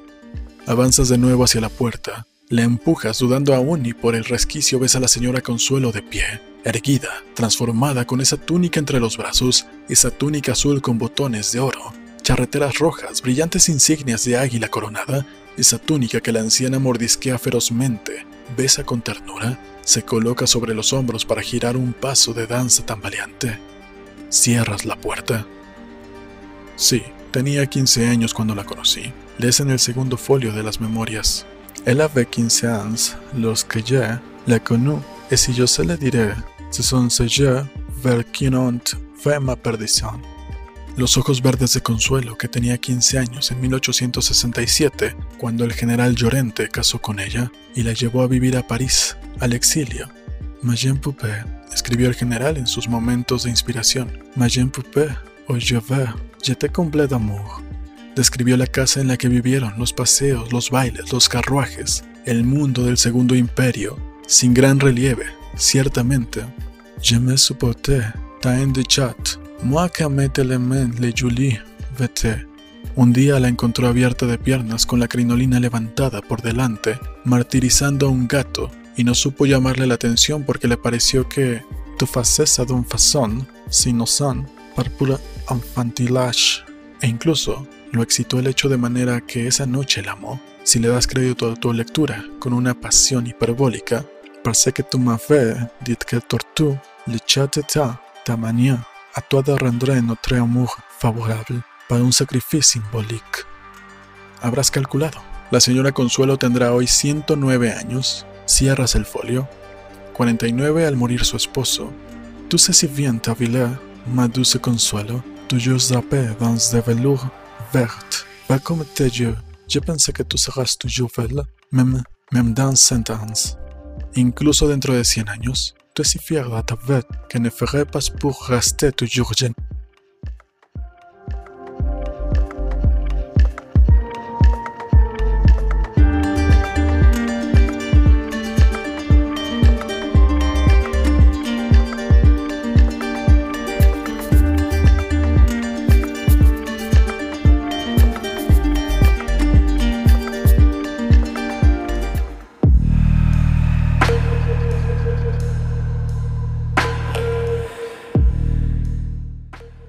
Avanzas de nuevo hacia la puerta, la empujas dudando aún y por el resquicio ves a la señora Consuelo de pie, erguida, transformada con esa túnica entre los brazos, esa túnica azul con botones de oro, charreteras rojas, brillantes insignias de águila coronada, esa túnica que la anciana mordisquea ferozmente, besa con ternura, se coloca sobre los hombros para girar un paso de danza tambaleante. Cierras la puerta. Sí, tenía 15 años cuando la conocí. Lees en el segundo folio de las memorias. Elle avait 15 ans lorsque je la connus, et si je se le dirais, ce sont ces vers qui ont fait ma perdición. Los ojos verdes de Consuelo, que tenía 15 años en 1867, cuando el general Llorente casó con ella y la llevó a vivir a París, al exilio. Mayen Poupée, escribió el general en sus momentos de inspiración. Mayen Poupée, o je veux, j'étais comblé d'amour. Describió la casa en la que vivieron, los paseos, los bailes, los carruajes, el mundo del Segundo Imperio, sin gran relieve, ciertamente. Je me supportais, tant de chat, moi que me tellement le Julie, vete. Un día la encontró abierta de piernas con la crinolina levantada por delante, martirizando a un gato, y no supo llamarle la atención porque le pareció que tu facesa d'un façon, sino son, par pura enfantillage, e incluso lo excitó el hecho de manera que esa noche la amó. Si le das crédito a tu lectura con una pasión hiperbólica, parce que tu m'avais dit que tortu le ta ta mania a toi rendré notre amour favorable para un sacrificio simbólico. Habrás calculado. La señora Consuelo tendrá hoy 109 años. Cierras el folio. 49 al morir su esposo. Tu sais si bien ta villa, ma douce Consuelo, toujours drapée dans de velours vert. Pas comme tes yeux. Je pensé que tú serás toujours belle, même, même dans cent ans. Incluso dentro de 100 años, tu es si fière à ta vête que ne ferait pas pour rester toujours jeune.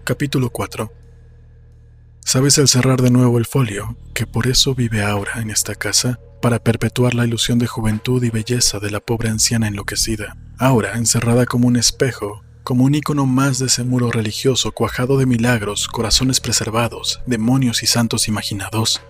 Capítulo 4 Sabes al cerrar de nuevo el folio que por eso vive ahora en esta casa, para perpetuar la ilusión de juventud y belleza de la pobre anciana enloquecida, ahora encerrada como un espejo, como un icono más de ese muro religioso cuajado de milagros, corazones preservados, demonios y santos imaginados.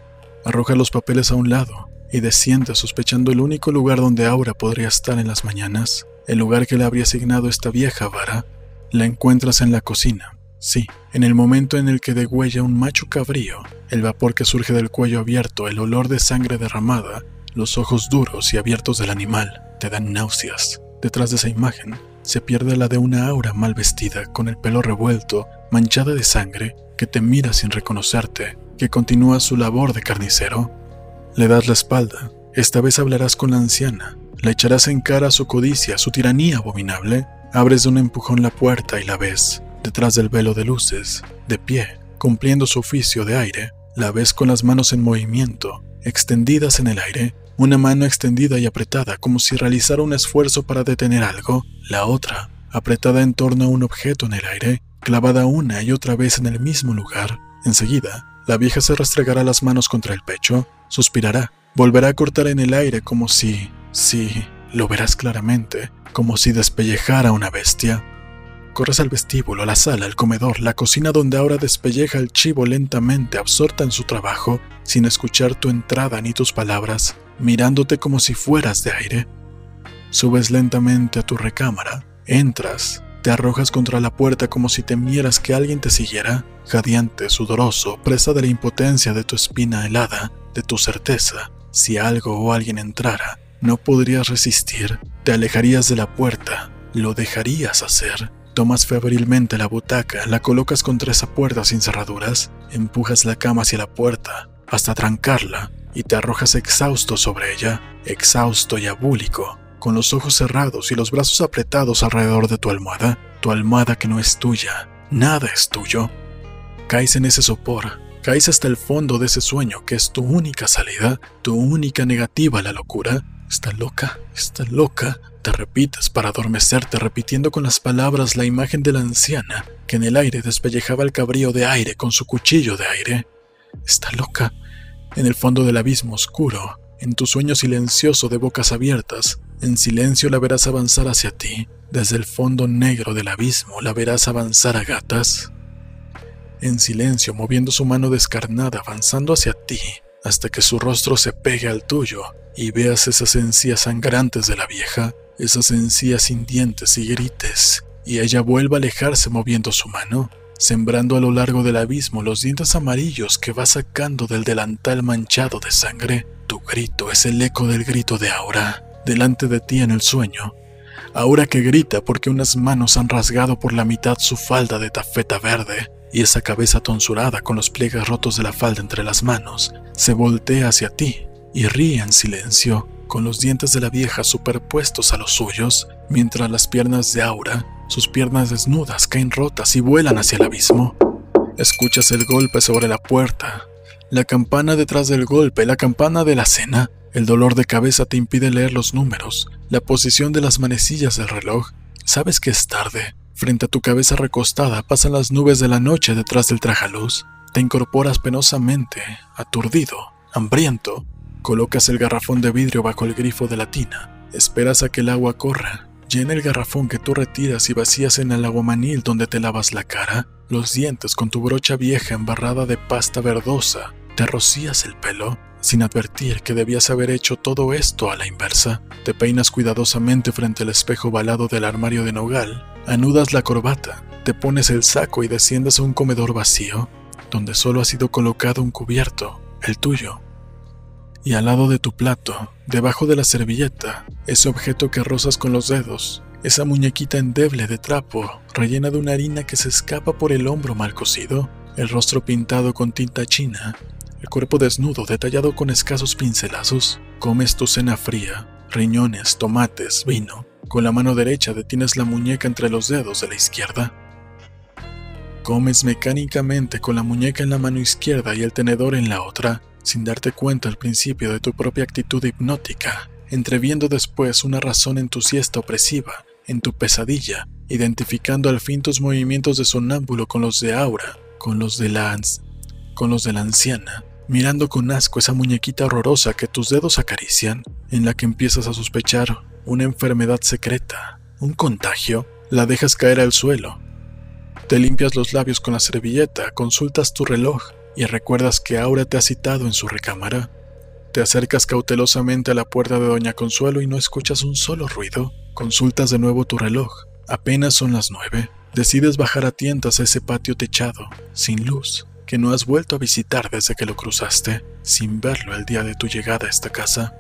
Arroja los papeles a un lado y desciende sospechando el único lugar donde Aura podría estar en las mañanas, el lugar que le habría asignado esta vieja vara. La encuentras en la cocina, Sí, en el momento en el que degüella un macho cabrío, el vapor que surge del cuello abierto, el olor de sangre derramada, los ojos duros y abiertos del animal, te dan náuseas. Detrás de esa imagen se pierde la de una aura mal vestida, con el pelo revuelto, manchada de sangre, que te mira sin reconocerte, que continúa su labor de carnicero. Le das la espalda, esta vez hablarás con la anciana, le echarás en cara su codicia, su tiranía abominable, abres de un empujón la puerta y la ves, detrás del velo de luces, de pie, cumpliendo su oficio de aire, la ves con las manos en movimiento, extendidas en el aire, una mano extendida y apretada como si realizara un esfuerzo para detener algo, la otra, apretada en torno a un objeto en el aire, clavada una y otra vez en el mismo lugar. Enseguida, la vieja se restregará las manos contra el pecho, suspirará, volverá a cortar en el aire como si, si, lo verás claramente, como si despellejara una bestia, Corres al vestíbulo, la sala, el comedor, la cocina donde ahora despelleja el chivo lentamente, absorta en su trabajo, sin escuchar tu entrada ni tus palabras, mirándote como si fueras de aire. Subes lentamente a tu recámara, entras, te arrojas contra la puerta como si temieras que alguien te siguiera, jadeante, sudoroso, presa de la impotencia de tu espina helada, de tu certeza. Si algo o alguien entrara, no podrías resistir, te alejarías de la puerta, lo dejarías hacer. Tomas febrilmente la butaca, la colocas contra esa puerta sin cerraduras, empujas la cama hacia la puerta hasta trancarla y te arrojas exhausto sobre ella, exhausto y abúlico, con los ojos cerrados y los brazos apretados alrededor de tu almohada, tu almohada que no es tuya, nada es tuyo. Caes en ese sopor, caes hasta el fondo de ese sueño que es tu única salida, tu única negativa a la locura. Está loca, está loca, te repites para adormecerte repitiendo con las palabras la imagen de la anciana que en el aire despellejaba el cabrío de aire con su cuchillo de aire. Está loca. En el fondo del abismo oscuro, en tu sueño silencioso de bocas abiertas, en silencio la verás avanzar hacia ti. Desde el fondo negro del abismo la verás avanzar a gatas. En silencio, moviendo su mano descarnada, avanzando hacia ti, hasta que su rostro se pegue al tuyo y veas esas encías sangrantes de la vieja, esas encías sin dientes y grites, y ella vuelva a alejarse moviendo su mano, sembrando a lo largo del abismo los dientes amarillos que va sacando del delantal manchado de sangre. Tu grito es el eco del grito de Aura, delante de ti en el sueño. Aura que grita porque unas manos han rasgado por la mitad su falda de tafeta verde, y esa cabeza tonsurada con los pliegues rotos de la falda entre las manos se voltea hacia ti y ríe en silencio con los dientes de la vieja superpuestos a los suyos, mientras las piernas de Aura, sus piernas desnudas, caen rotas y vuelan hacia el abismo. Escuchas el golpe sobre la puerta, la campana detrás del golpe, la campana de la cena. El dolor de cabeza te impide leer los números, la posición de las manecillas del reloj. Sabes que es tarde. Frente a tu cabeza recostada pasan las nubes de la noche detrás del trajaluz. Te incorporas penosamente, aturdido, hambriento, Colocas el garrafón de vidrio bajo el grifo de la tina. Esperas a que el agua corra. Llena el garrafón que tú retiras y vacías en el aguamanil donde te lavas la cara, los dientes con tu brocha vieja embarrada de pasta verdosa. Te rocías el pelo, sin advertir que debías haber hecho todo esto a la inversa. Te peinas cuidadosamente frente al espejo balado del armario de nogal. Anudas la corbata, te pones el saco y desciendes a un comedor vacío. donde solo ha sido colocado un cubierto, el tuyo. Y al lado de tu plato, debajo de la servilleta, ese objeto que rozas con los dedos, esa muñequita endeble de trapo, rellena de una harina que se escapa por el hombro mal cocido, el rostro pintado con tinta china, el cuerpo desnudo detallado con escasos pincelazos, comes tu cena fría, riñones, tomates, vino. Con la mano derecha detienes la muñeca entre los dedos de la izquierda. Comes mecánicamente con la muñeca en la mano izquierda y el tenedor en la otra, sin darte cuenta al principio de tu propia actitud hipnótica, entreviendo después una razón entusiasta opresiva en tu pesadilla, identificando al fin tus movimientos de sonámbulo con los de Aura, con los de la, con los de la anciana, mirando con asco esa muñequita horrorosa que tus dedos acarician, en la que empiezas a sospechar una enfermedad secreta, un contagio, la dejas caer al suelo. Te limpias los labios con la servilleta, consultas tu reloj y recuerdas que Aura te ha citado en su recámara. Te acercas cautelosamente a la puerta de Doña Consuelo y no escuchas un solo ruido. Consultas de nuevo tu reloj. Apenas son las nueve. Decides bajar a tientas a ese patio techado, sin luz, que no has vuelto a visitar desde que lo cruzaste, sin verlo el día de tu llegada a esta casa.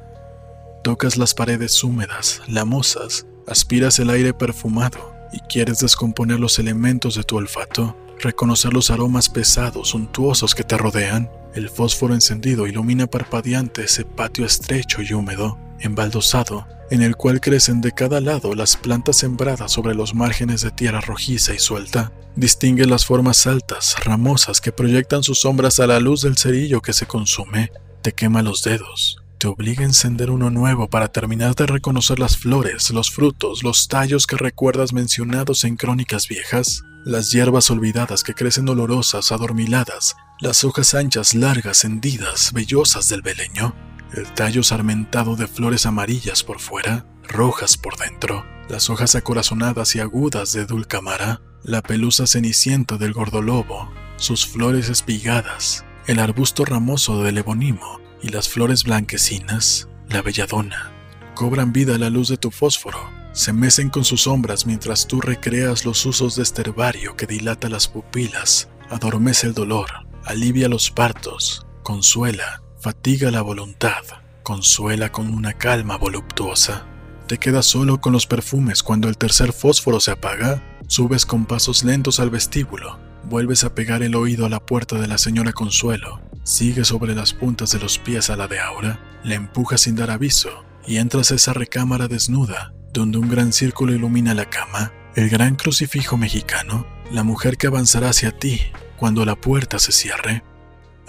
Tocas las paredes húmedas, lamosas, aspiras el aire perfumado y quieres descomponer los elementos de tu olfato, reconocer los aromas pesados, suntuosos que te rodean. El fósforo encendido ilumina parpadeante ese patio estrecho y húmedo, embaldosado, en el cual crecen de cada lado las plantas sembradas sobre los márgenes de tierra rojiza y suelta. Distingue las formas altas, ramosas que proyectan sus sombras a la luz del cerillo que se consume. Te quema los dedos, te obliga a encender uno nuevo para terminar de reconocer las flores, los frutos, los tallos que recuerdas mencionados en crónicas viejas, las hierbas olvidadas que crecen olorosas, adormiladas, las hojas anchas, largas, hendidas, vellosas del beleño, el tallo sarmentado de flores amarillas por fuera, rojas por dentro, las hojas acorazonadas y agudas de dulcamara, la pelusa cenicienta del gordolobo, sus flores espigadas, el arbusto ramoso del ebonimo, y las flores blanquecinas, la belladona, cobran vida a la luz de tu fósforo, se mecen con sus sombras mientras tú recreas los usos de este herbario que dilata las pupilas, adormece el dolor, alivia los partos, consuela, fatiga la voluntad, consuela con una calma voluptuosa. Te quedas solo con los perfumes. Cuando el tercer fósforo se apaga, subes con pasos lentos al vestíbulo, vuelves a pegar el oído a la puerta de la señora Consuelo, Sigue sobre las puntas de los pies a la de Aura, la empuja sin dar aviso y entras a esa recámara desnuda, donde un gran círculo ilumina la cama, el gran crucifijo mexicano, la mujer que avanzará hacia ti cuando la puerta se cierre.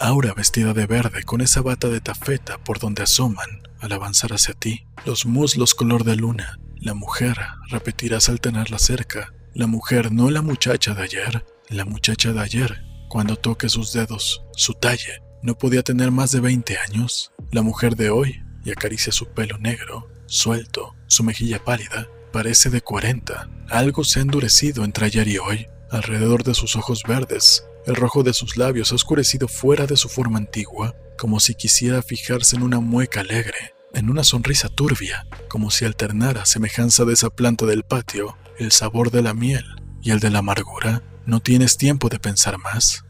Aura vestida de verde con esa bata de tafeta por donde asoman al avanzar hacia ti, los muslos color de luna. La mujer, repetirás al tenerla cerca, la mujer no la muchacha de ayer, la muchacha de ayer cuando toque sus dedos, su talle, no podía tener más de 20 años. La mujer de hoy, y acaricia su pelo negro, suelto, su mejilla pálida, parece de 40. Algo se ha endurecido entre ayer y hoy. Alrededor de sus ojos verdes, el rojo de sus labios ha oscurecido fuera de su forma antigua, como si quisiera fijarse en una mueca alegre, en una sonrisa turbia, como si alternara semejanza de esa planta del patio, el sabor de la miel y el de la amargura, ¿No tienes tiempo de pensar más?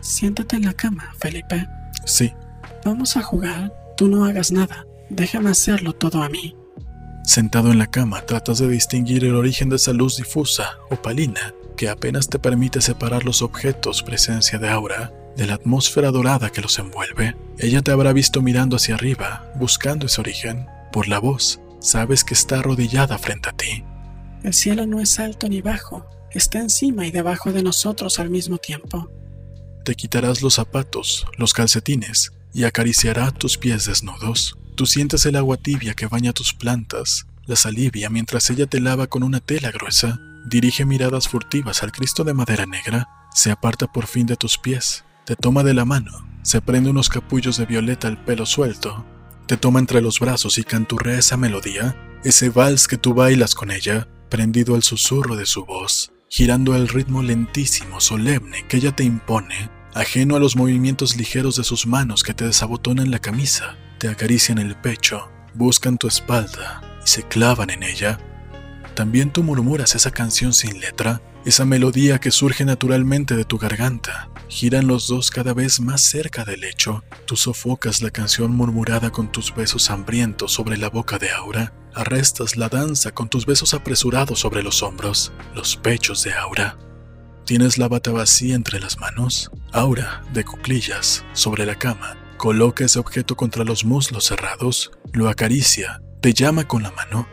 Siéntate en la cama, Felipe. Sí. Vamos a jugar. Tú no hagas nada. Déjame hacerlo todo a mí. Sentado en la cama, tratas de distinguir el origen de esa luz difusa, opalina, que apenas te permite separar los objetos presencia de aura de la atmósfera dorada que los envuelve. Ella te habrá visto mirando hacia arriba, buscando ese origen. Por la voz, sabes que está arrodillada frente a ti. El cielo no es alto ni bajo, está encima y debajo de nosotros al mismo tiempo. Te quitarás los zapatos, los calcetines, y acariciará tus pies desnudos. Tú sientes el agua tibia que baña tus plantas, las alivia mientras ella te lava con una tela gruesa, dirige miradas furtivas al Cristo de madera negra, se aparta por fin de tus pies, te toma de la mano, se prende unos capullos de violeta al pelo suelto, te toma entre los brazos y canturrea esa melodía, ese vals que tú bailas con ella, prendido al susurro de su voz girando el ritmo lentísimo, solemne que ella te impone, ajeno a los movimientos ligeros de sus manos que te desabotonan la camisa, te acarician el pecho, buscan tu espalda y se clavan en ella. También tú murmuras esa canción sin letra, esa melodía que surge naturalmente de tu garganta. Giran los dos cada vez más cerca del lecho. Tú sofocas la canción murmurada con tus besos hambrientos sobre la boca de Aura. Arrestas la danza con tus besos apresurados sobre los hombros, los pechos de Aura. Tienes la bata vacía entre las manos. Aura, de cuclillas, sobre la cama, coloca ese objeto contra los muslos cerrados, lo acaricia, te llama con la mano,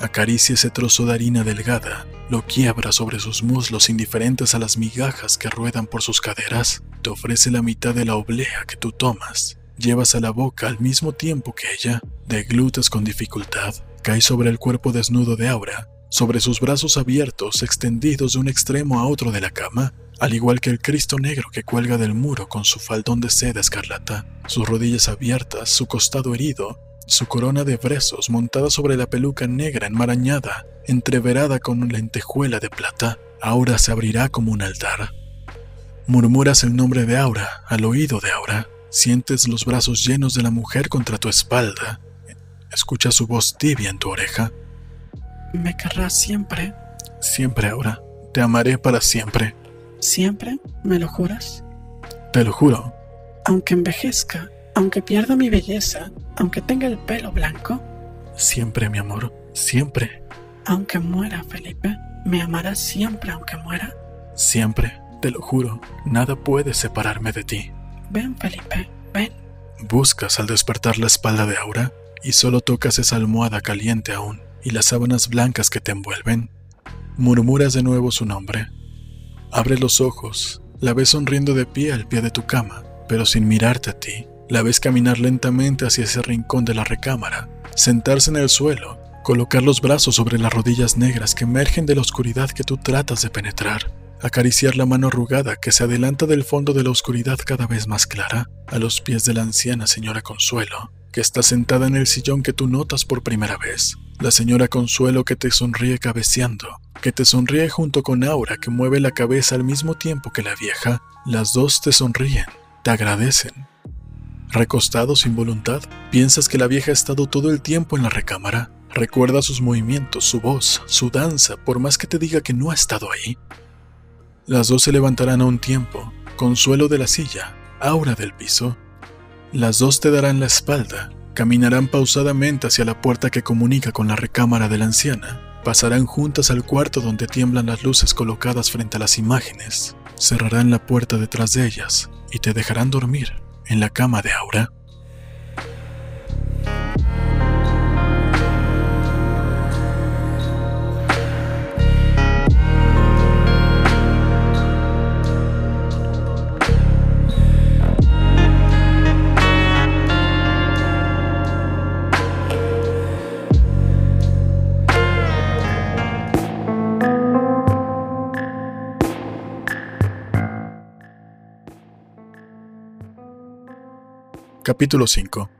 acaricia ese trozo de harina delgada, lo quiebra sobre sus muslos indiferentes a las migajas que ruedan por sus caderas, te ofrece la mitad de la oblea que tú tomas, llevas a la boca al mismo tiempo que ella, deglutes con dificultad, cae sobre el cuerpo desnudo de Aura, sobre sus brazos abiertos extendidos de un extremo a otro de la cama, al igual que el Cristo negro que cuelga del muro con su faldón de seda escarlata, sus rodillas abiertas, su costado herido, su corona de brezos montada sobre la peluca negra enmarañada, entreverada con lentejuela de plata, Aura se abrirá como un altar. Murmuras el nombre de Aura al oído de Aura, sientes los brazos llenos de la mujer contra tu espalda, escuchas su voz tibia en tu oreja. ¿Me querrás siempre? Siempre, Aura. Te amaré para siempre. ¿Siempre? ¿Me lo juras? Te lo juro. Aunque envejezca, aunque pierda mi belleza, aunque tenga el pelo blanco. Siempre, mi amor, siempre. Aunque muera, Felipe, ¿me amarás siempre aunque muera? Siempre, te lo juro, nada puede separarme de ti. Ven, Felipe, ven. Buscas al despertar la espalda de Aura y solo tocas esa almohada caliente aún y las sábanas blancas que te envuelven. Murmuras de nuevo su nombre. Abre los ojos, la ves sonriendo de pie al pie de tu cama, pero sin mirarte a ti. La ves caminar lentamente hacia ese rincón de la recámara, sentarse en el suelo, colocar los brazos sobre las rodillas negras que emergen de la oscuridad que tú tratas de penetrar, acariciar la mano arrugada que se adelanta del fondo de la oscuridad cada vez más clara, a los pies de la anciana señora Consuelo, que está sentada en el sillón que tú notas por primera vez. La señora Consuelo que te sonríe cabeceando, que te sonríe junto con Aura que mueve la cabeza al mismo tiempo que la vieja, las dos te sonríen, te agradecen, Recostado sin voluntad, piensas que la vieja ha estado todo el tiempo en la recámara. Recuerda sus movimientos, su voz, su danza, por más que te diga que no ha estado ahí. Las dos se levantarán a un tiempo, consuelo de la silla, aura del piso. Las dos te darán la espalda, caminarán pausadamente hacia la puerta que comunica con la recámara de la anciana. Pasarán juntas al cuarto donde tiemblan las luces colocadas frente a las imágenes. Cerrarán la puerta detrás de ellas y te dejarán dormir en la cama de Aura. Capítulo 5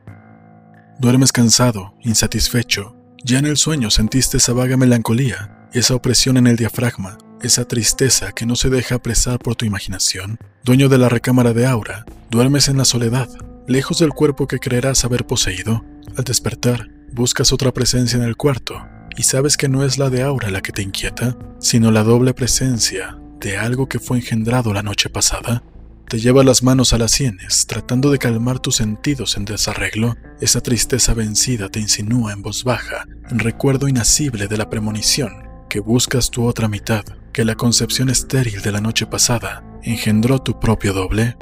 Duermes cansado, insatisfecho. Ya en el sueño sentiste esa vaga melancolía, esa opresión en el diafragma, esa tristeza que no se deja apresar por tu imaginación. Dueño de la recámara de aura, duermes en la soledad, lejos del cuerpo que creerás haber poseído. Al despertar, buscas otra presencia en el cuarto, y sabes que no es la de aura la que te inquieta, sino la doble presencia de algo que fue engendrado la noche pasada te lleva las manos a las sienes, tratando de calmar tus sentidos en desarreglo. Esa tristeza vencida te insinúa en voz baja, en recuerdo inasible de la premonición, que buscas tu otra mitad, que la concepción estéril de la noche pasada engendró tu propio doble.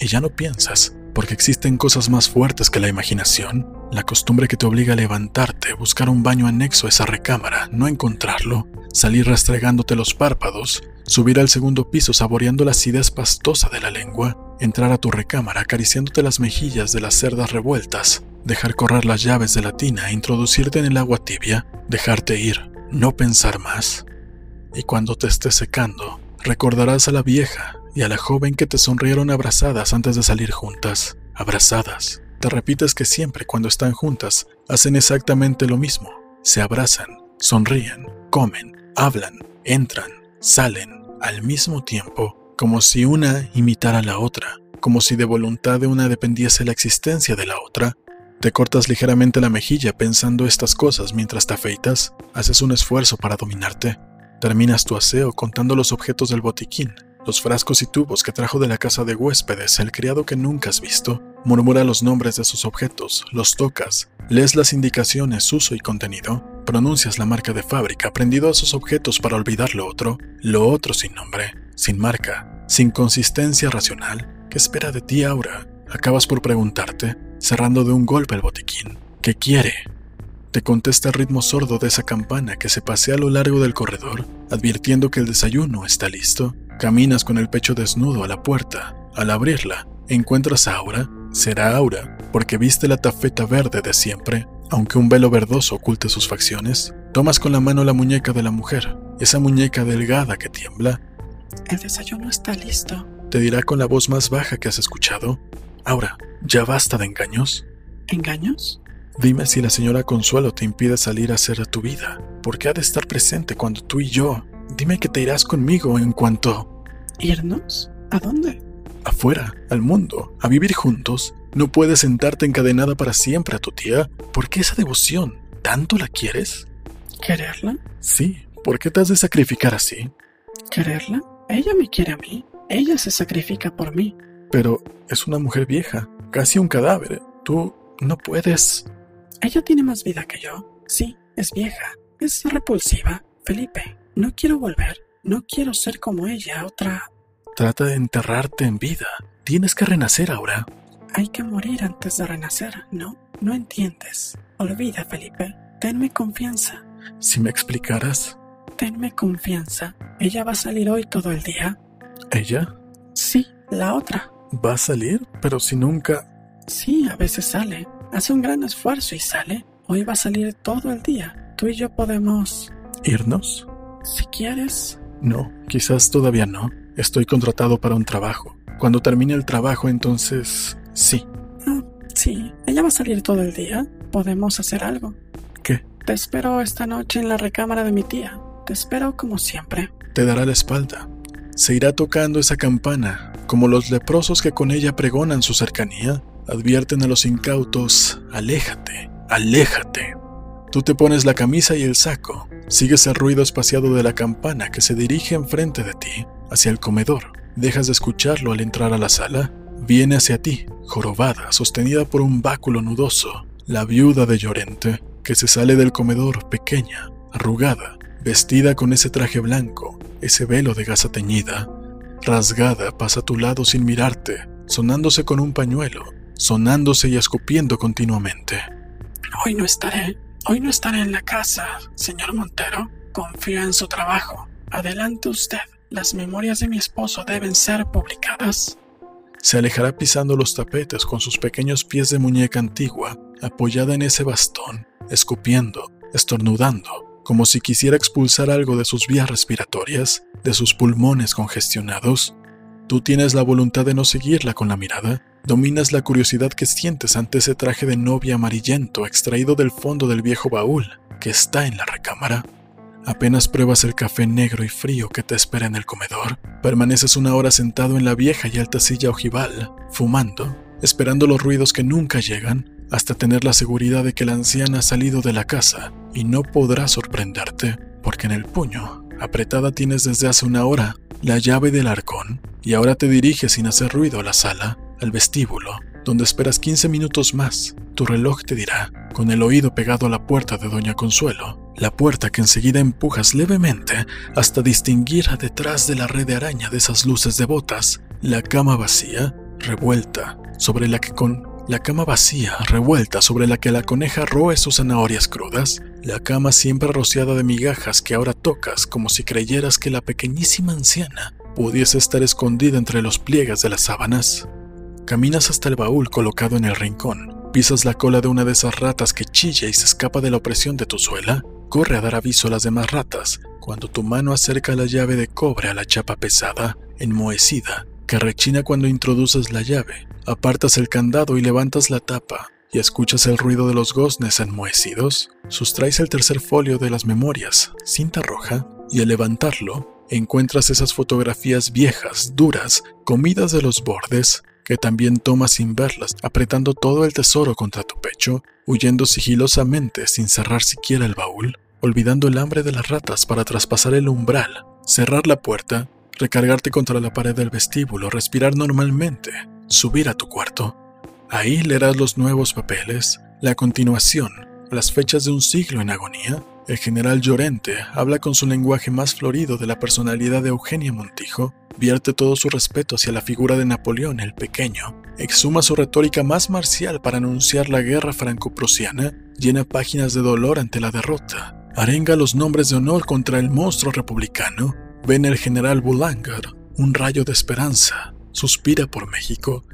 Y ya no piensas, porque existen cosas más fuertes que la imaginación, la costumbre que te obliga a levantarte, buscar un baño anexo a esa recámara, no encontrarlo, salir rastregándote los párpados, subir al segundo piso saboreando la acidez pastosa de la lengua, entrar a tu recámara acariciándote las mejillas de las cerdas revueltas, dejar correr las llaves de la tina, introducirte en el agua tibia, dejarte ir, no pensar más. Y cuando te estés secando, recordarás a la vieja y a la joven que te sonrieron abrazadas antes de salir juntas, abrazadas. Te repites que siempre cuando están juntas hacen exactamente lo mismo, se abrazan, sonríen, comen, hablan, entran, salen, al mismo tiempo, como si una imitara a la otra, como si de voluntad de una dependiese la existencia de la otra. Te cortas ligeramente la mejilla pensando estas cosas mientras te afeitas, haces un esfuerzo para dominarte. Terminas tu aseo contando los objetos del botiquín, los frascos y tubos que trajo de la casa de huéspedes el criado que nunca has visto. Murmura los nombres de sus objetos, los tocas, lees las indicaciones, uso y contenido, pronuncias la marca de fábrica aprendido a sus objetos para olvidar lo otro, lo otro sin nombre, sin marca, sin consistencia racional. ¿Qué espera de ti ahora? Acabas por preguntarte, cerrando de un golpe el botiquín. ¿Qué quiere? Te contesta el ritmo sordo de esa campana que se pasea a lo largo del corredor, advirtiendo que el desayuno está listo. Caminas con el pecho desnudo a la puerta. Al abrirla, encuentras a Aura. Será Aura, porque viste la tafeta verde de siempre, aunque un velo verdoso oculte sus facciones. Tomas con la mano la muñeca de la mujer, esa muñeca delgada que tiembla. El desayuno está listo. Te dirá con la voz más baja que has escuchado. Aura, ¿ya basta de engaños? ¿Engaños? Dime si la señora Consuelo te impide salir a hacer tu vida. ¿Por qué ha de estar presente cuando tú y yo? Dime que te irás conmigo en cuanto... ¿Irnos? ¿A dónde? Afuera, al mundo, a vivir juntos. No puedes sentarte encadenada para siempre a tu tía. ¿Por qué esa devoción? ¿Tanto la quieres? ¿Quererla? Sí. ¿Por qué te has de sacrificar así? ¿Quererla? Ella me quiere a mí. Ella se sacrifica por mí. Pero es una mujer vieja, casi un cadáver. Tú no puedes. Ella tiene más vida que yo. Sí, es vieja. Es repulsiva. Felipe, no quiero volver. No quiero ser como ella, otra... Trata de enterrarte en vida. Tienes que renacer ahora. Hay que morir antes de renacer, ¿no? No entiendes. Olvida, Felipe. Tenme confianza. Si me explicaras. Tenme confianza. Ella va a salir hoy todo el día. ¿Ella? Sí, la otra. ¿Va a salir? Pero si nunca... Sí, a veces sale. Hace un gran esfuerzo y sale. Hoy va a salir todo el día. Tú y yo podemos... ¿Irnos? Si quieres. No, quizás todavía no. Estoy contratado para un trabajo. Cuando termine el trabajo, entonces... Sí. Ah, sí. Ella va a salir todo el día. Podemos hacer algo. ¿Qué? Te espero esta noche en la recámara de mi tía. Te espero como siempre. Te dará la espalda. Se irá tocando esa campana, como los leprosos que con ella pregonan su cercanía, advierten a los incautos, aléjate, aléjate. Tú te pones la camisa y el saco, sigues el ruido espaciado de la campana que se dirige enfrente de ti, hacia el comedor. Dejas de escucharlo al entrar a la sala. Viene hacia ti, jorobada, sostenida por un báculo nudoso, la viuda de Llorente, que se sale del comedor pequeña, arrugada, vestida con ese traje blanco, ese velo de gasa teñida. Rasgada pasa a tu lado sin mirarte, sonándose con un pañuelo, sonándose y escupiendo continuamente. Hoy no estaré, hoy no estaré en la casa, señor Montero. Confío en su trabajo. Adelante usted. Las memorias de mi esposo deben ser publicadas. Se alejará pisando los tapetes con sus pequeños pies de muñeca antigua, apoyada en ese bastón, escupiendo, estornudando, como si quisiera expulsar algo de sus vías respiratorias, de sus pulmones congestionados. Tú tienes la voluntad de no seguirla con la mirada, dominas la curiosidad que sientes ante ese traje de novia amarillento extraído del fondo del viejo baúl que está en la recámara. Apenas pruebas el café negro y frío que te espera en el comedor, permaneces una hora sentado en la vieja y alta silla ojival, fumando, esperando los ruidos que nunca llegan, hasta tener la seguridad de que la anciana ha salido de la casa y no podrá sorprenderte, porque en el puño, apretada tienes desde hace una hora, la llave del arcón, y ahora te diriges sin hacer ruido a la sala, al vestíbulo, donde esperas 15 minutos más. Tu reloj te dirá, con el oído pegado a la puerta de Doña Consuelo, la puerta que enseguida empujas levemente hasta distinguir detrás de la red de araña de esas luces devotas, la cama vacía, revuelta, sobre la que con la cama vacía, revuelta sobre la que la coneja roe sus zanahorias crudas, la cama siempre rociada de migajas que ahora tocas como si creyeras que la pequeñísima anciana pudiese estar escondida entre los pliegues de las sábanas. Caminas hasta el baúl colocado en el rincón, pisas la cola de una de esas ratas que chilla y se escapa de la opresión de tu suela, corre a dar aviso a las demás ratas, cuando tu mano acerca la llave de cobre a la chapa pesada, enmohecida, que rechina cuando introduces la llave, apartas el candado y levantas la tapa, y escuchas el ruido de los goznes enmohecidos, sustraes el tercer folio de las memorias, cinta roja, y al levantarlo, encuentras esas fotografías viejas, duras, comidas de los bordes, que también tomas sin verlas, apretando todo el tesoro contra tu pecho, huyendo sigilosamente sin cerrar siquiera el baúl. olvidando el hambre de las ratas para traspasar el umbral, cerrar la puerta, recargarte contra la pared del vestíbulo, respirar normalmente, subir a tu cuarto. Ahí leerás los nuevos papeles, la continuación, las fechas de un siglo en agonía. El general Llorente habla con su lenguaje más florido de la personalidad de Eugenia Montijo, vierte todo su respeto hacia la figura de Napoleón el Pequeño, exhuma su retórica más marcial para anunciar la guerra franco-prusiana, llena páginas de dolor ante la derrota, arenga los nombres de honor contra el monstruo republicano, ve en el general Boulanger un rayo de esperanza, suspira por México,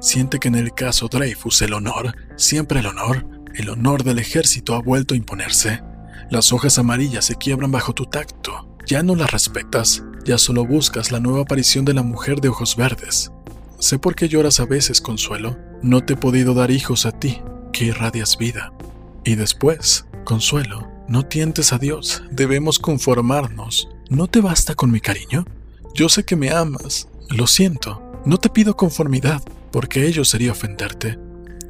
siente que en el caso Dreyfus el honor, siempre el honor, el honor del ejército ha vuelto a imponerse. Las hojas amarillas se quiebran bajo tu tacto, ya no las respetas, ya solo buscas la nueva aparición de la mujer de ojos verdes. Sé por qué lloras a veces, Consuelo. No te he podido dar hijos a ti, que irradias vida. Y después, Consuelo, no tientes a Dios, debemos conformarnos. ¿No te basta con mi cariño? Yo sé que me amas, lo siento. No te pido conformidad, porque ello sería ofenderte.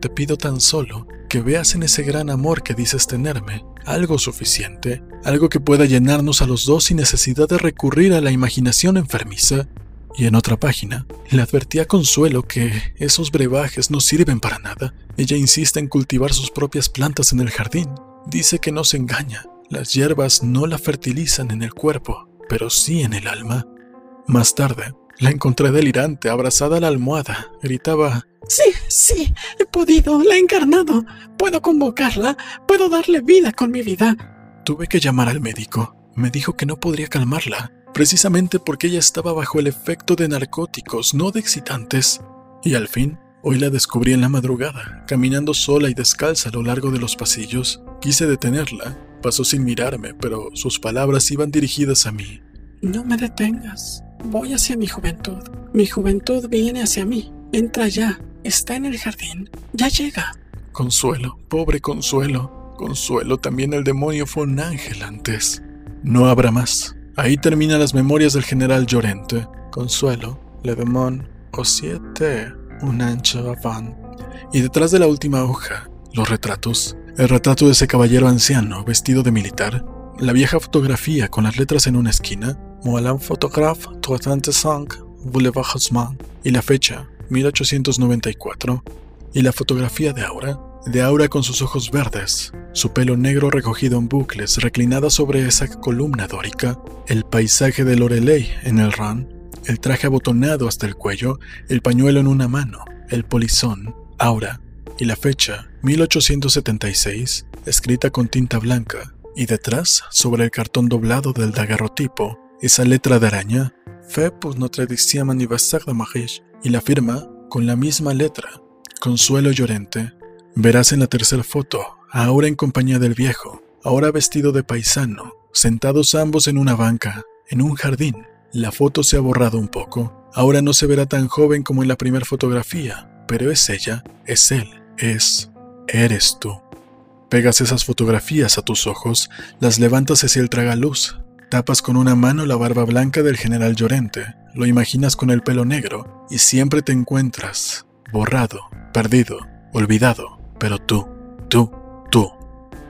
Te pido tan solo que veas en ese gran amor que dices tenerme algo suficiente, algo que pueda llenarnos a los dos sin necesidad de recurrir a la imaginación enfermiza. Y en otra página, le advertí a Consuelo que esos brebajes no sirven para nada. Ella insiste en cultivar sus propias plantas en el jardín, Dice que no se engaña, las hierbas no la fertilizan en el cuerpo, pero sí en el alma. Más tarde, la encontré delirante, abrazada a la almohada. Gritaba, Sí, sí, he podido, la he encarnado. Puedo convocarla, puedo darle vida con mi vida. Tuve que llamar al médico. Me dijo que no podría calmarla, precisamente porque ella estaba bajo el efecto de narcóticos, no de excitantes. Y al fin, hoy la descubrí en la madrugada, caminando sola y descalza a lo largo de los pasillos. Quise detenerla, pasó sin mirarme, pero sus palabras iban dirigidas a mí. No me detengas. Voy hacia mi juventud. Mi juventud viene hacia mí. Entra ya. Está en el jardín. Ya llega. Consuelo, pobre Consuelo. Consuelo, también el demonio fue un ángel antes. No habrá más. Ahí terminan las memorias del general Llorente. Consuelo, Le Demon, o siete, un ancho afán. Y detrás de la última hoja, los retratos. El retrato de ese caballero anciano, vestido de militar. La vieja fotografía con las letras en una esquina. Moalan Photograph 35 Boulevard Haussmann. Y la fecha, 1894. Y la fotografía de Aura. De Aura con sus ojos verdes, su pelo negro recogido en bucles, reclinada sobre esa columna dórica, el paisaje de Loreley en el Ran, el traje abotonado hasta el cuello, el pañuelo en una mano, el polizón, Aura, y la fecha, 1876, escrita con tinta blanca, y detrás, sobre el cartón doblado del daguerrotipo, esa letra de araña, Fait pour notre dixième anniversaire de mariage, y la firma, con la misma letra, Consuelo Llorente. Verás en la tercera foto, ahora en compañía del viejo, ahora vestido de paisano, sentados ambos en una banca, en un jardín. La foto se ha borrado un poco, ahora no se verá tan joven como en la primera fotografía, pero es ella, es él, es, eres tú. Pegas esas fotografías a tus ojos, las levantas hacia el tragaluz, tapas con una mano la barba blanca del general Llorente, lo imaginas con el pelo negro y siempre te encuentras borrado, perdido, olvidado, pero tú, tú, tú.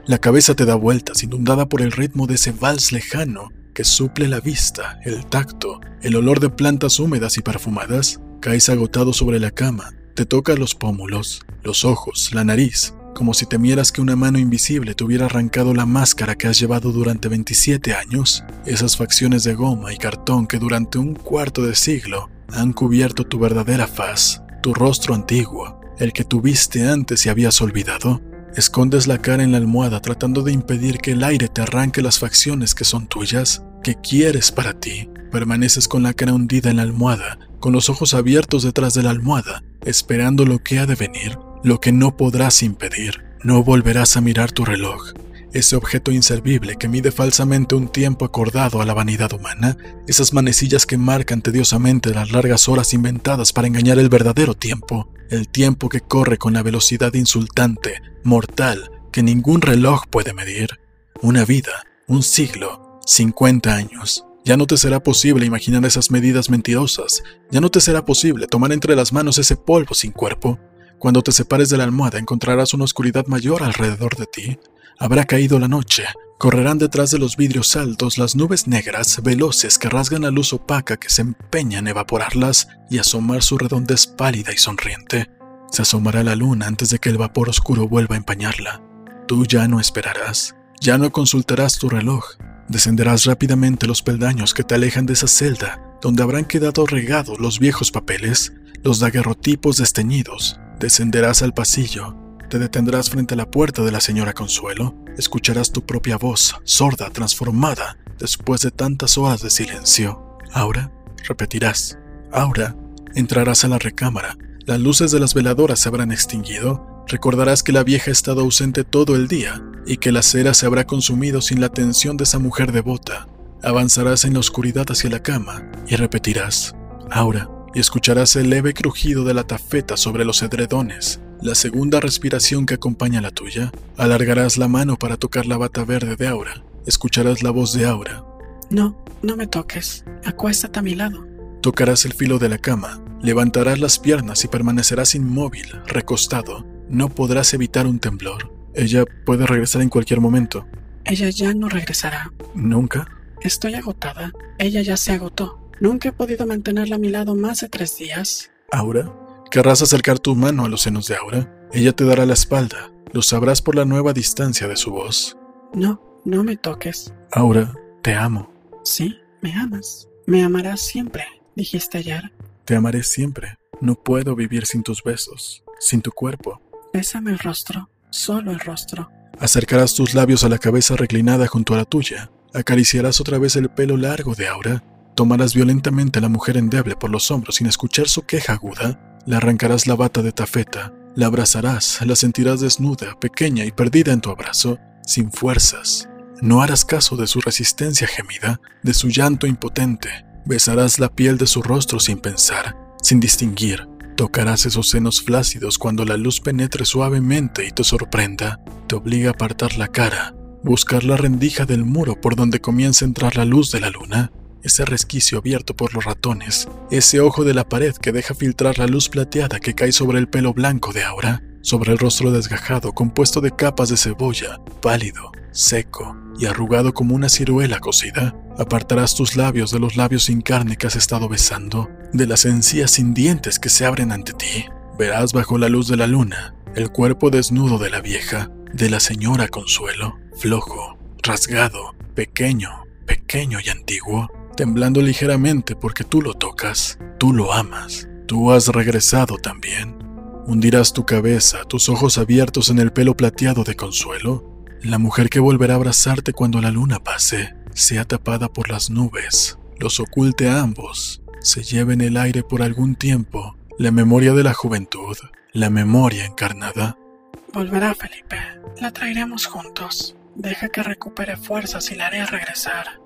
La cabeza te da vueltas, inundada por el ritmo de ese vals lejano que suple la vista, el tacto, el olor de plantas húmedas y perfumadas. Caes agotado sobre la cama, te tocas los pómulos, los ojos, la nariz, como si temieras que una mano invisible te hubiera arrancado la máscara que has llevado durante 27 años, esas facciones de goma y cartón que durante un cuarto de siglo han cubierto tu verdadera faz, tu rostro antiguo, el que tuviste antes y habías olvidado. Escondes la cara en la almohada tratando de impedir que el aire te arranque las facciones que son tuyas, que quieres para ti. Permaneces con la cara hundida en la almohada, con los ojos abiertos detrás de la almohada, esperando lo que ha de venir, lo que no podrás impedir. No volverás a mirar tu reloj, ese objeto inservible que mide falsamente un tiempo acordado a la vanidad humana, esas manecillas que marcan tediosamente las largas horas inventadas para engañar el verdadero tiempo, el tiempo que corre con la velocidad insultante, mortal, que ningún reloj puede medir. Una vida, un siglo, 50 años. Ya no te será posible imaginar esas medidas mentirosas, ya no te será posible tomar entre las manos ese polvo sin cuerpo. Cuando te separes de la almohada encontrarás una oscuridad mayor alrededor de ti, Habrá caído la noche, Correrán detrás de los vidrios altos las nubes negras, veloces que rasgan la luz opaca que se empeña en evaporarlas y asomar su redondez pálida y sonriente. Se asomará la luna antes de que el vapor oscuro vuelva a empañarla. Tú ya no esperarás, ya no consultarás tu reloj, descenderás rápidamente los peldaños que te alejan de esa celda donde habrán quedado regados los viejos papeles, los daguerrotipos desteñidos. Descenderás al pasillo, te detendrás frente a la puerta de la señora Consuelo, escucharás tu propia voz, sorda, transformada, después de tantas horas de silencio. Ahora, repetirás. Ahora, entrarás a la recámara, las luces de las veladoras se habrán extinguido, recordarás que la vieja ha estado ausente todo el día y que la cera se habrá consumido sin la atención de esa mujer devota. Avanzarás en la oscuridad hacia la cama y repetirás. Ahora, y escucharás el leve crujido de la tafeta sobre los edredones, la segunda respiración que acompaña la tuya. Alargarás la mano para tocar la bata verde de Aura. Escucharás la voz de Aura. No, no me toques. Acuéstate a mi lado. Tocarás el filo de la cama, levantarás las piernas y permanecerás inmóvil, recostado. No podrás evitar un temblor. Ella puede regresar en cualquier momento. Ella ya no regresará. ¿Nunca? Estoy agotada. Ella ya se agotó. Nunca he podido mantenerla a mi lado más de tres días. ¿Aura? Querrás acercar tu mano a los senos de Aura. Ella te dará la espalda. Lo sabrás por la nueva distancia de su voz. No, no me toques. Aura, te amo. Sí, me amas. Me amarás siempre, dijiste ayer. Te amaré siempre. No puedo vivir sin tus besos, sin tu cuerpo. Bésame el rostro, solo el rostro. Acercarás tus labios a la cabeza reclinada junto a la tuya. Acariciarás otra vez el pelo largo de Aura Tomarás violentamente a la mujer endeble por los hombros sin escuchar su queja aguda, le arrancarás la bata de tafeta, la abrazarás, la sentirás desnuda, pequeña y perdida en tu abrazo, sin fuerzas. No harás caso de su resistencia gemida, de su llanto impotente. Besarás la piel de su rostro sin pensar, sin distinguir. Tocarás esos senos flácidos cuando la luz penetre suavemente y te sorprenda. Te obliga a apartar la cara, buscar la rendija del muro por donde comienza a entrar la luz de la luna ese resquicio abierto por los ratones, ese ojo de la pared que deja filtrar la luz plateada que cae sobre el pelo blanco de Aura, sobre el rostro desgajado compuesto de capas de cebolla, pálido, seco y arrugado como una ciruela cocida, apartarás tus labios de los labios sin carne que has estado besando, de las encías sin dientes que se abren ante ti. Verás bajo la luz de la luna el cuerpo desnudo de la vieja, de la señora Consuelo, flojo, rasgado, pequeño, pequeño y antiguo, temblando ligeramente porque tú lo tocas, tú lo amas, tú has regresado también. Hundirás tu cabeza, tus ojos abiertos en el pelo plateado de consuelo. La mujer que volverá a abrazarte cuando la luna pase, sea tapada por las nubes, los oculte a ambos, se lleve en el aire por algún tiempo la memoria de la juventud, la memoria encarnada. Volverá, Felipe. La traeremos juntos. Deja que recupere fuerzas y la haré regresar.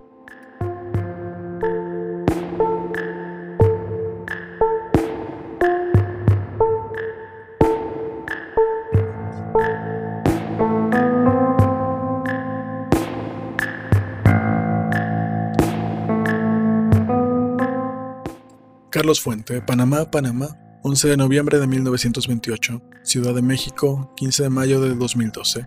Carlos Fuente, Panamá, Panamá, 11 de noviembre de 1928, Ciudad de México, 15 de mayo de 2012.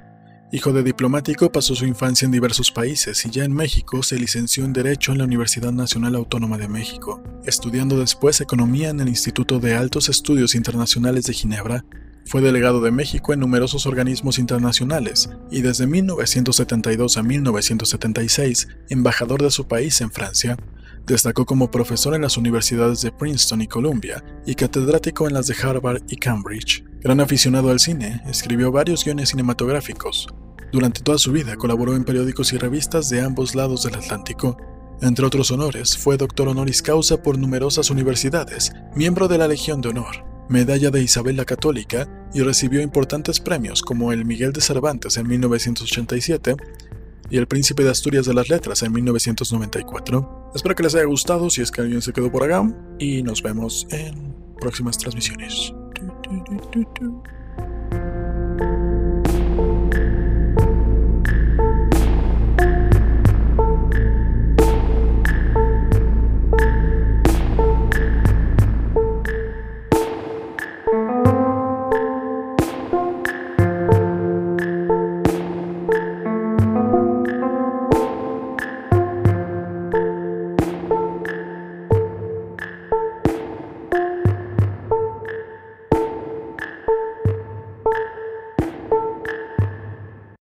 Hijo de diplomático, pasó su infancia en diversos países y ya en México se licenció en Derecho en la Universidad Nacional Autónoma de México, estudiando después Economía en el Instituto de Altos Estudios Internacionales de Ginebra. Fue delegado de México en numerosos organismos internacionales y desde 1972 a 1976 embajador de su país en Francia, Destacó como profesor en las universidades de Princeton y Columbia y catedrático en las de Harvard y Cambridge. Gran aficionado al cine, escribió varios guiones cinematográficos. Durante toda su vida colaboró en periódicos y revistas de ambos lados del Atlántico. Entre otros honores, fue doctor honoris causa por numerosas universidades, miembro de la Legión de Honor, medalla de Isabel la Católica y recibió importantes premios como el Miguel de Cervantes en 1987 y El Príncipe de Asturias de las Letras en 1994. Espero que les haya gustado si es que alguien se quedó por acá y nos vemos en próximas transmisiones.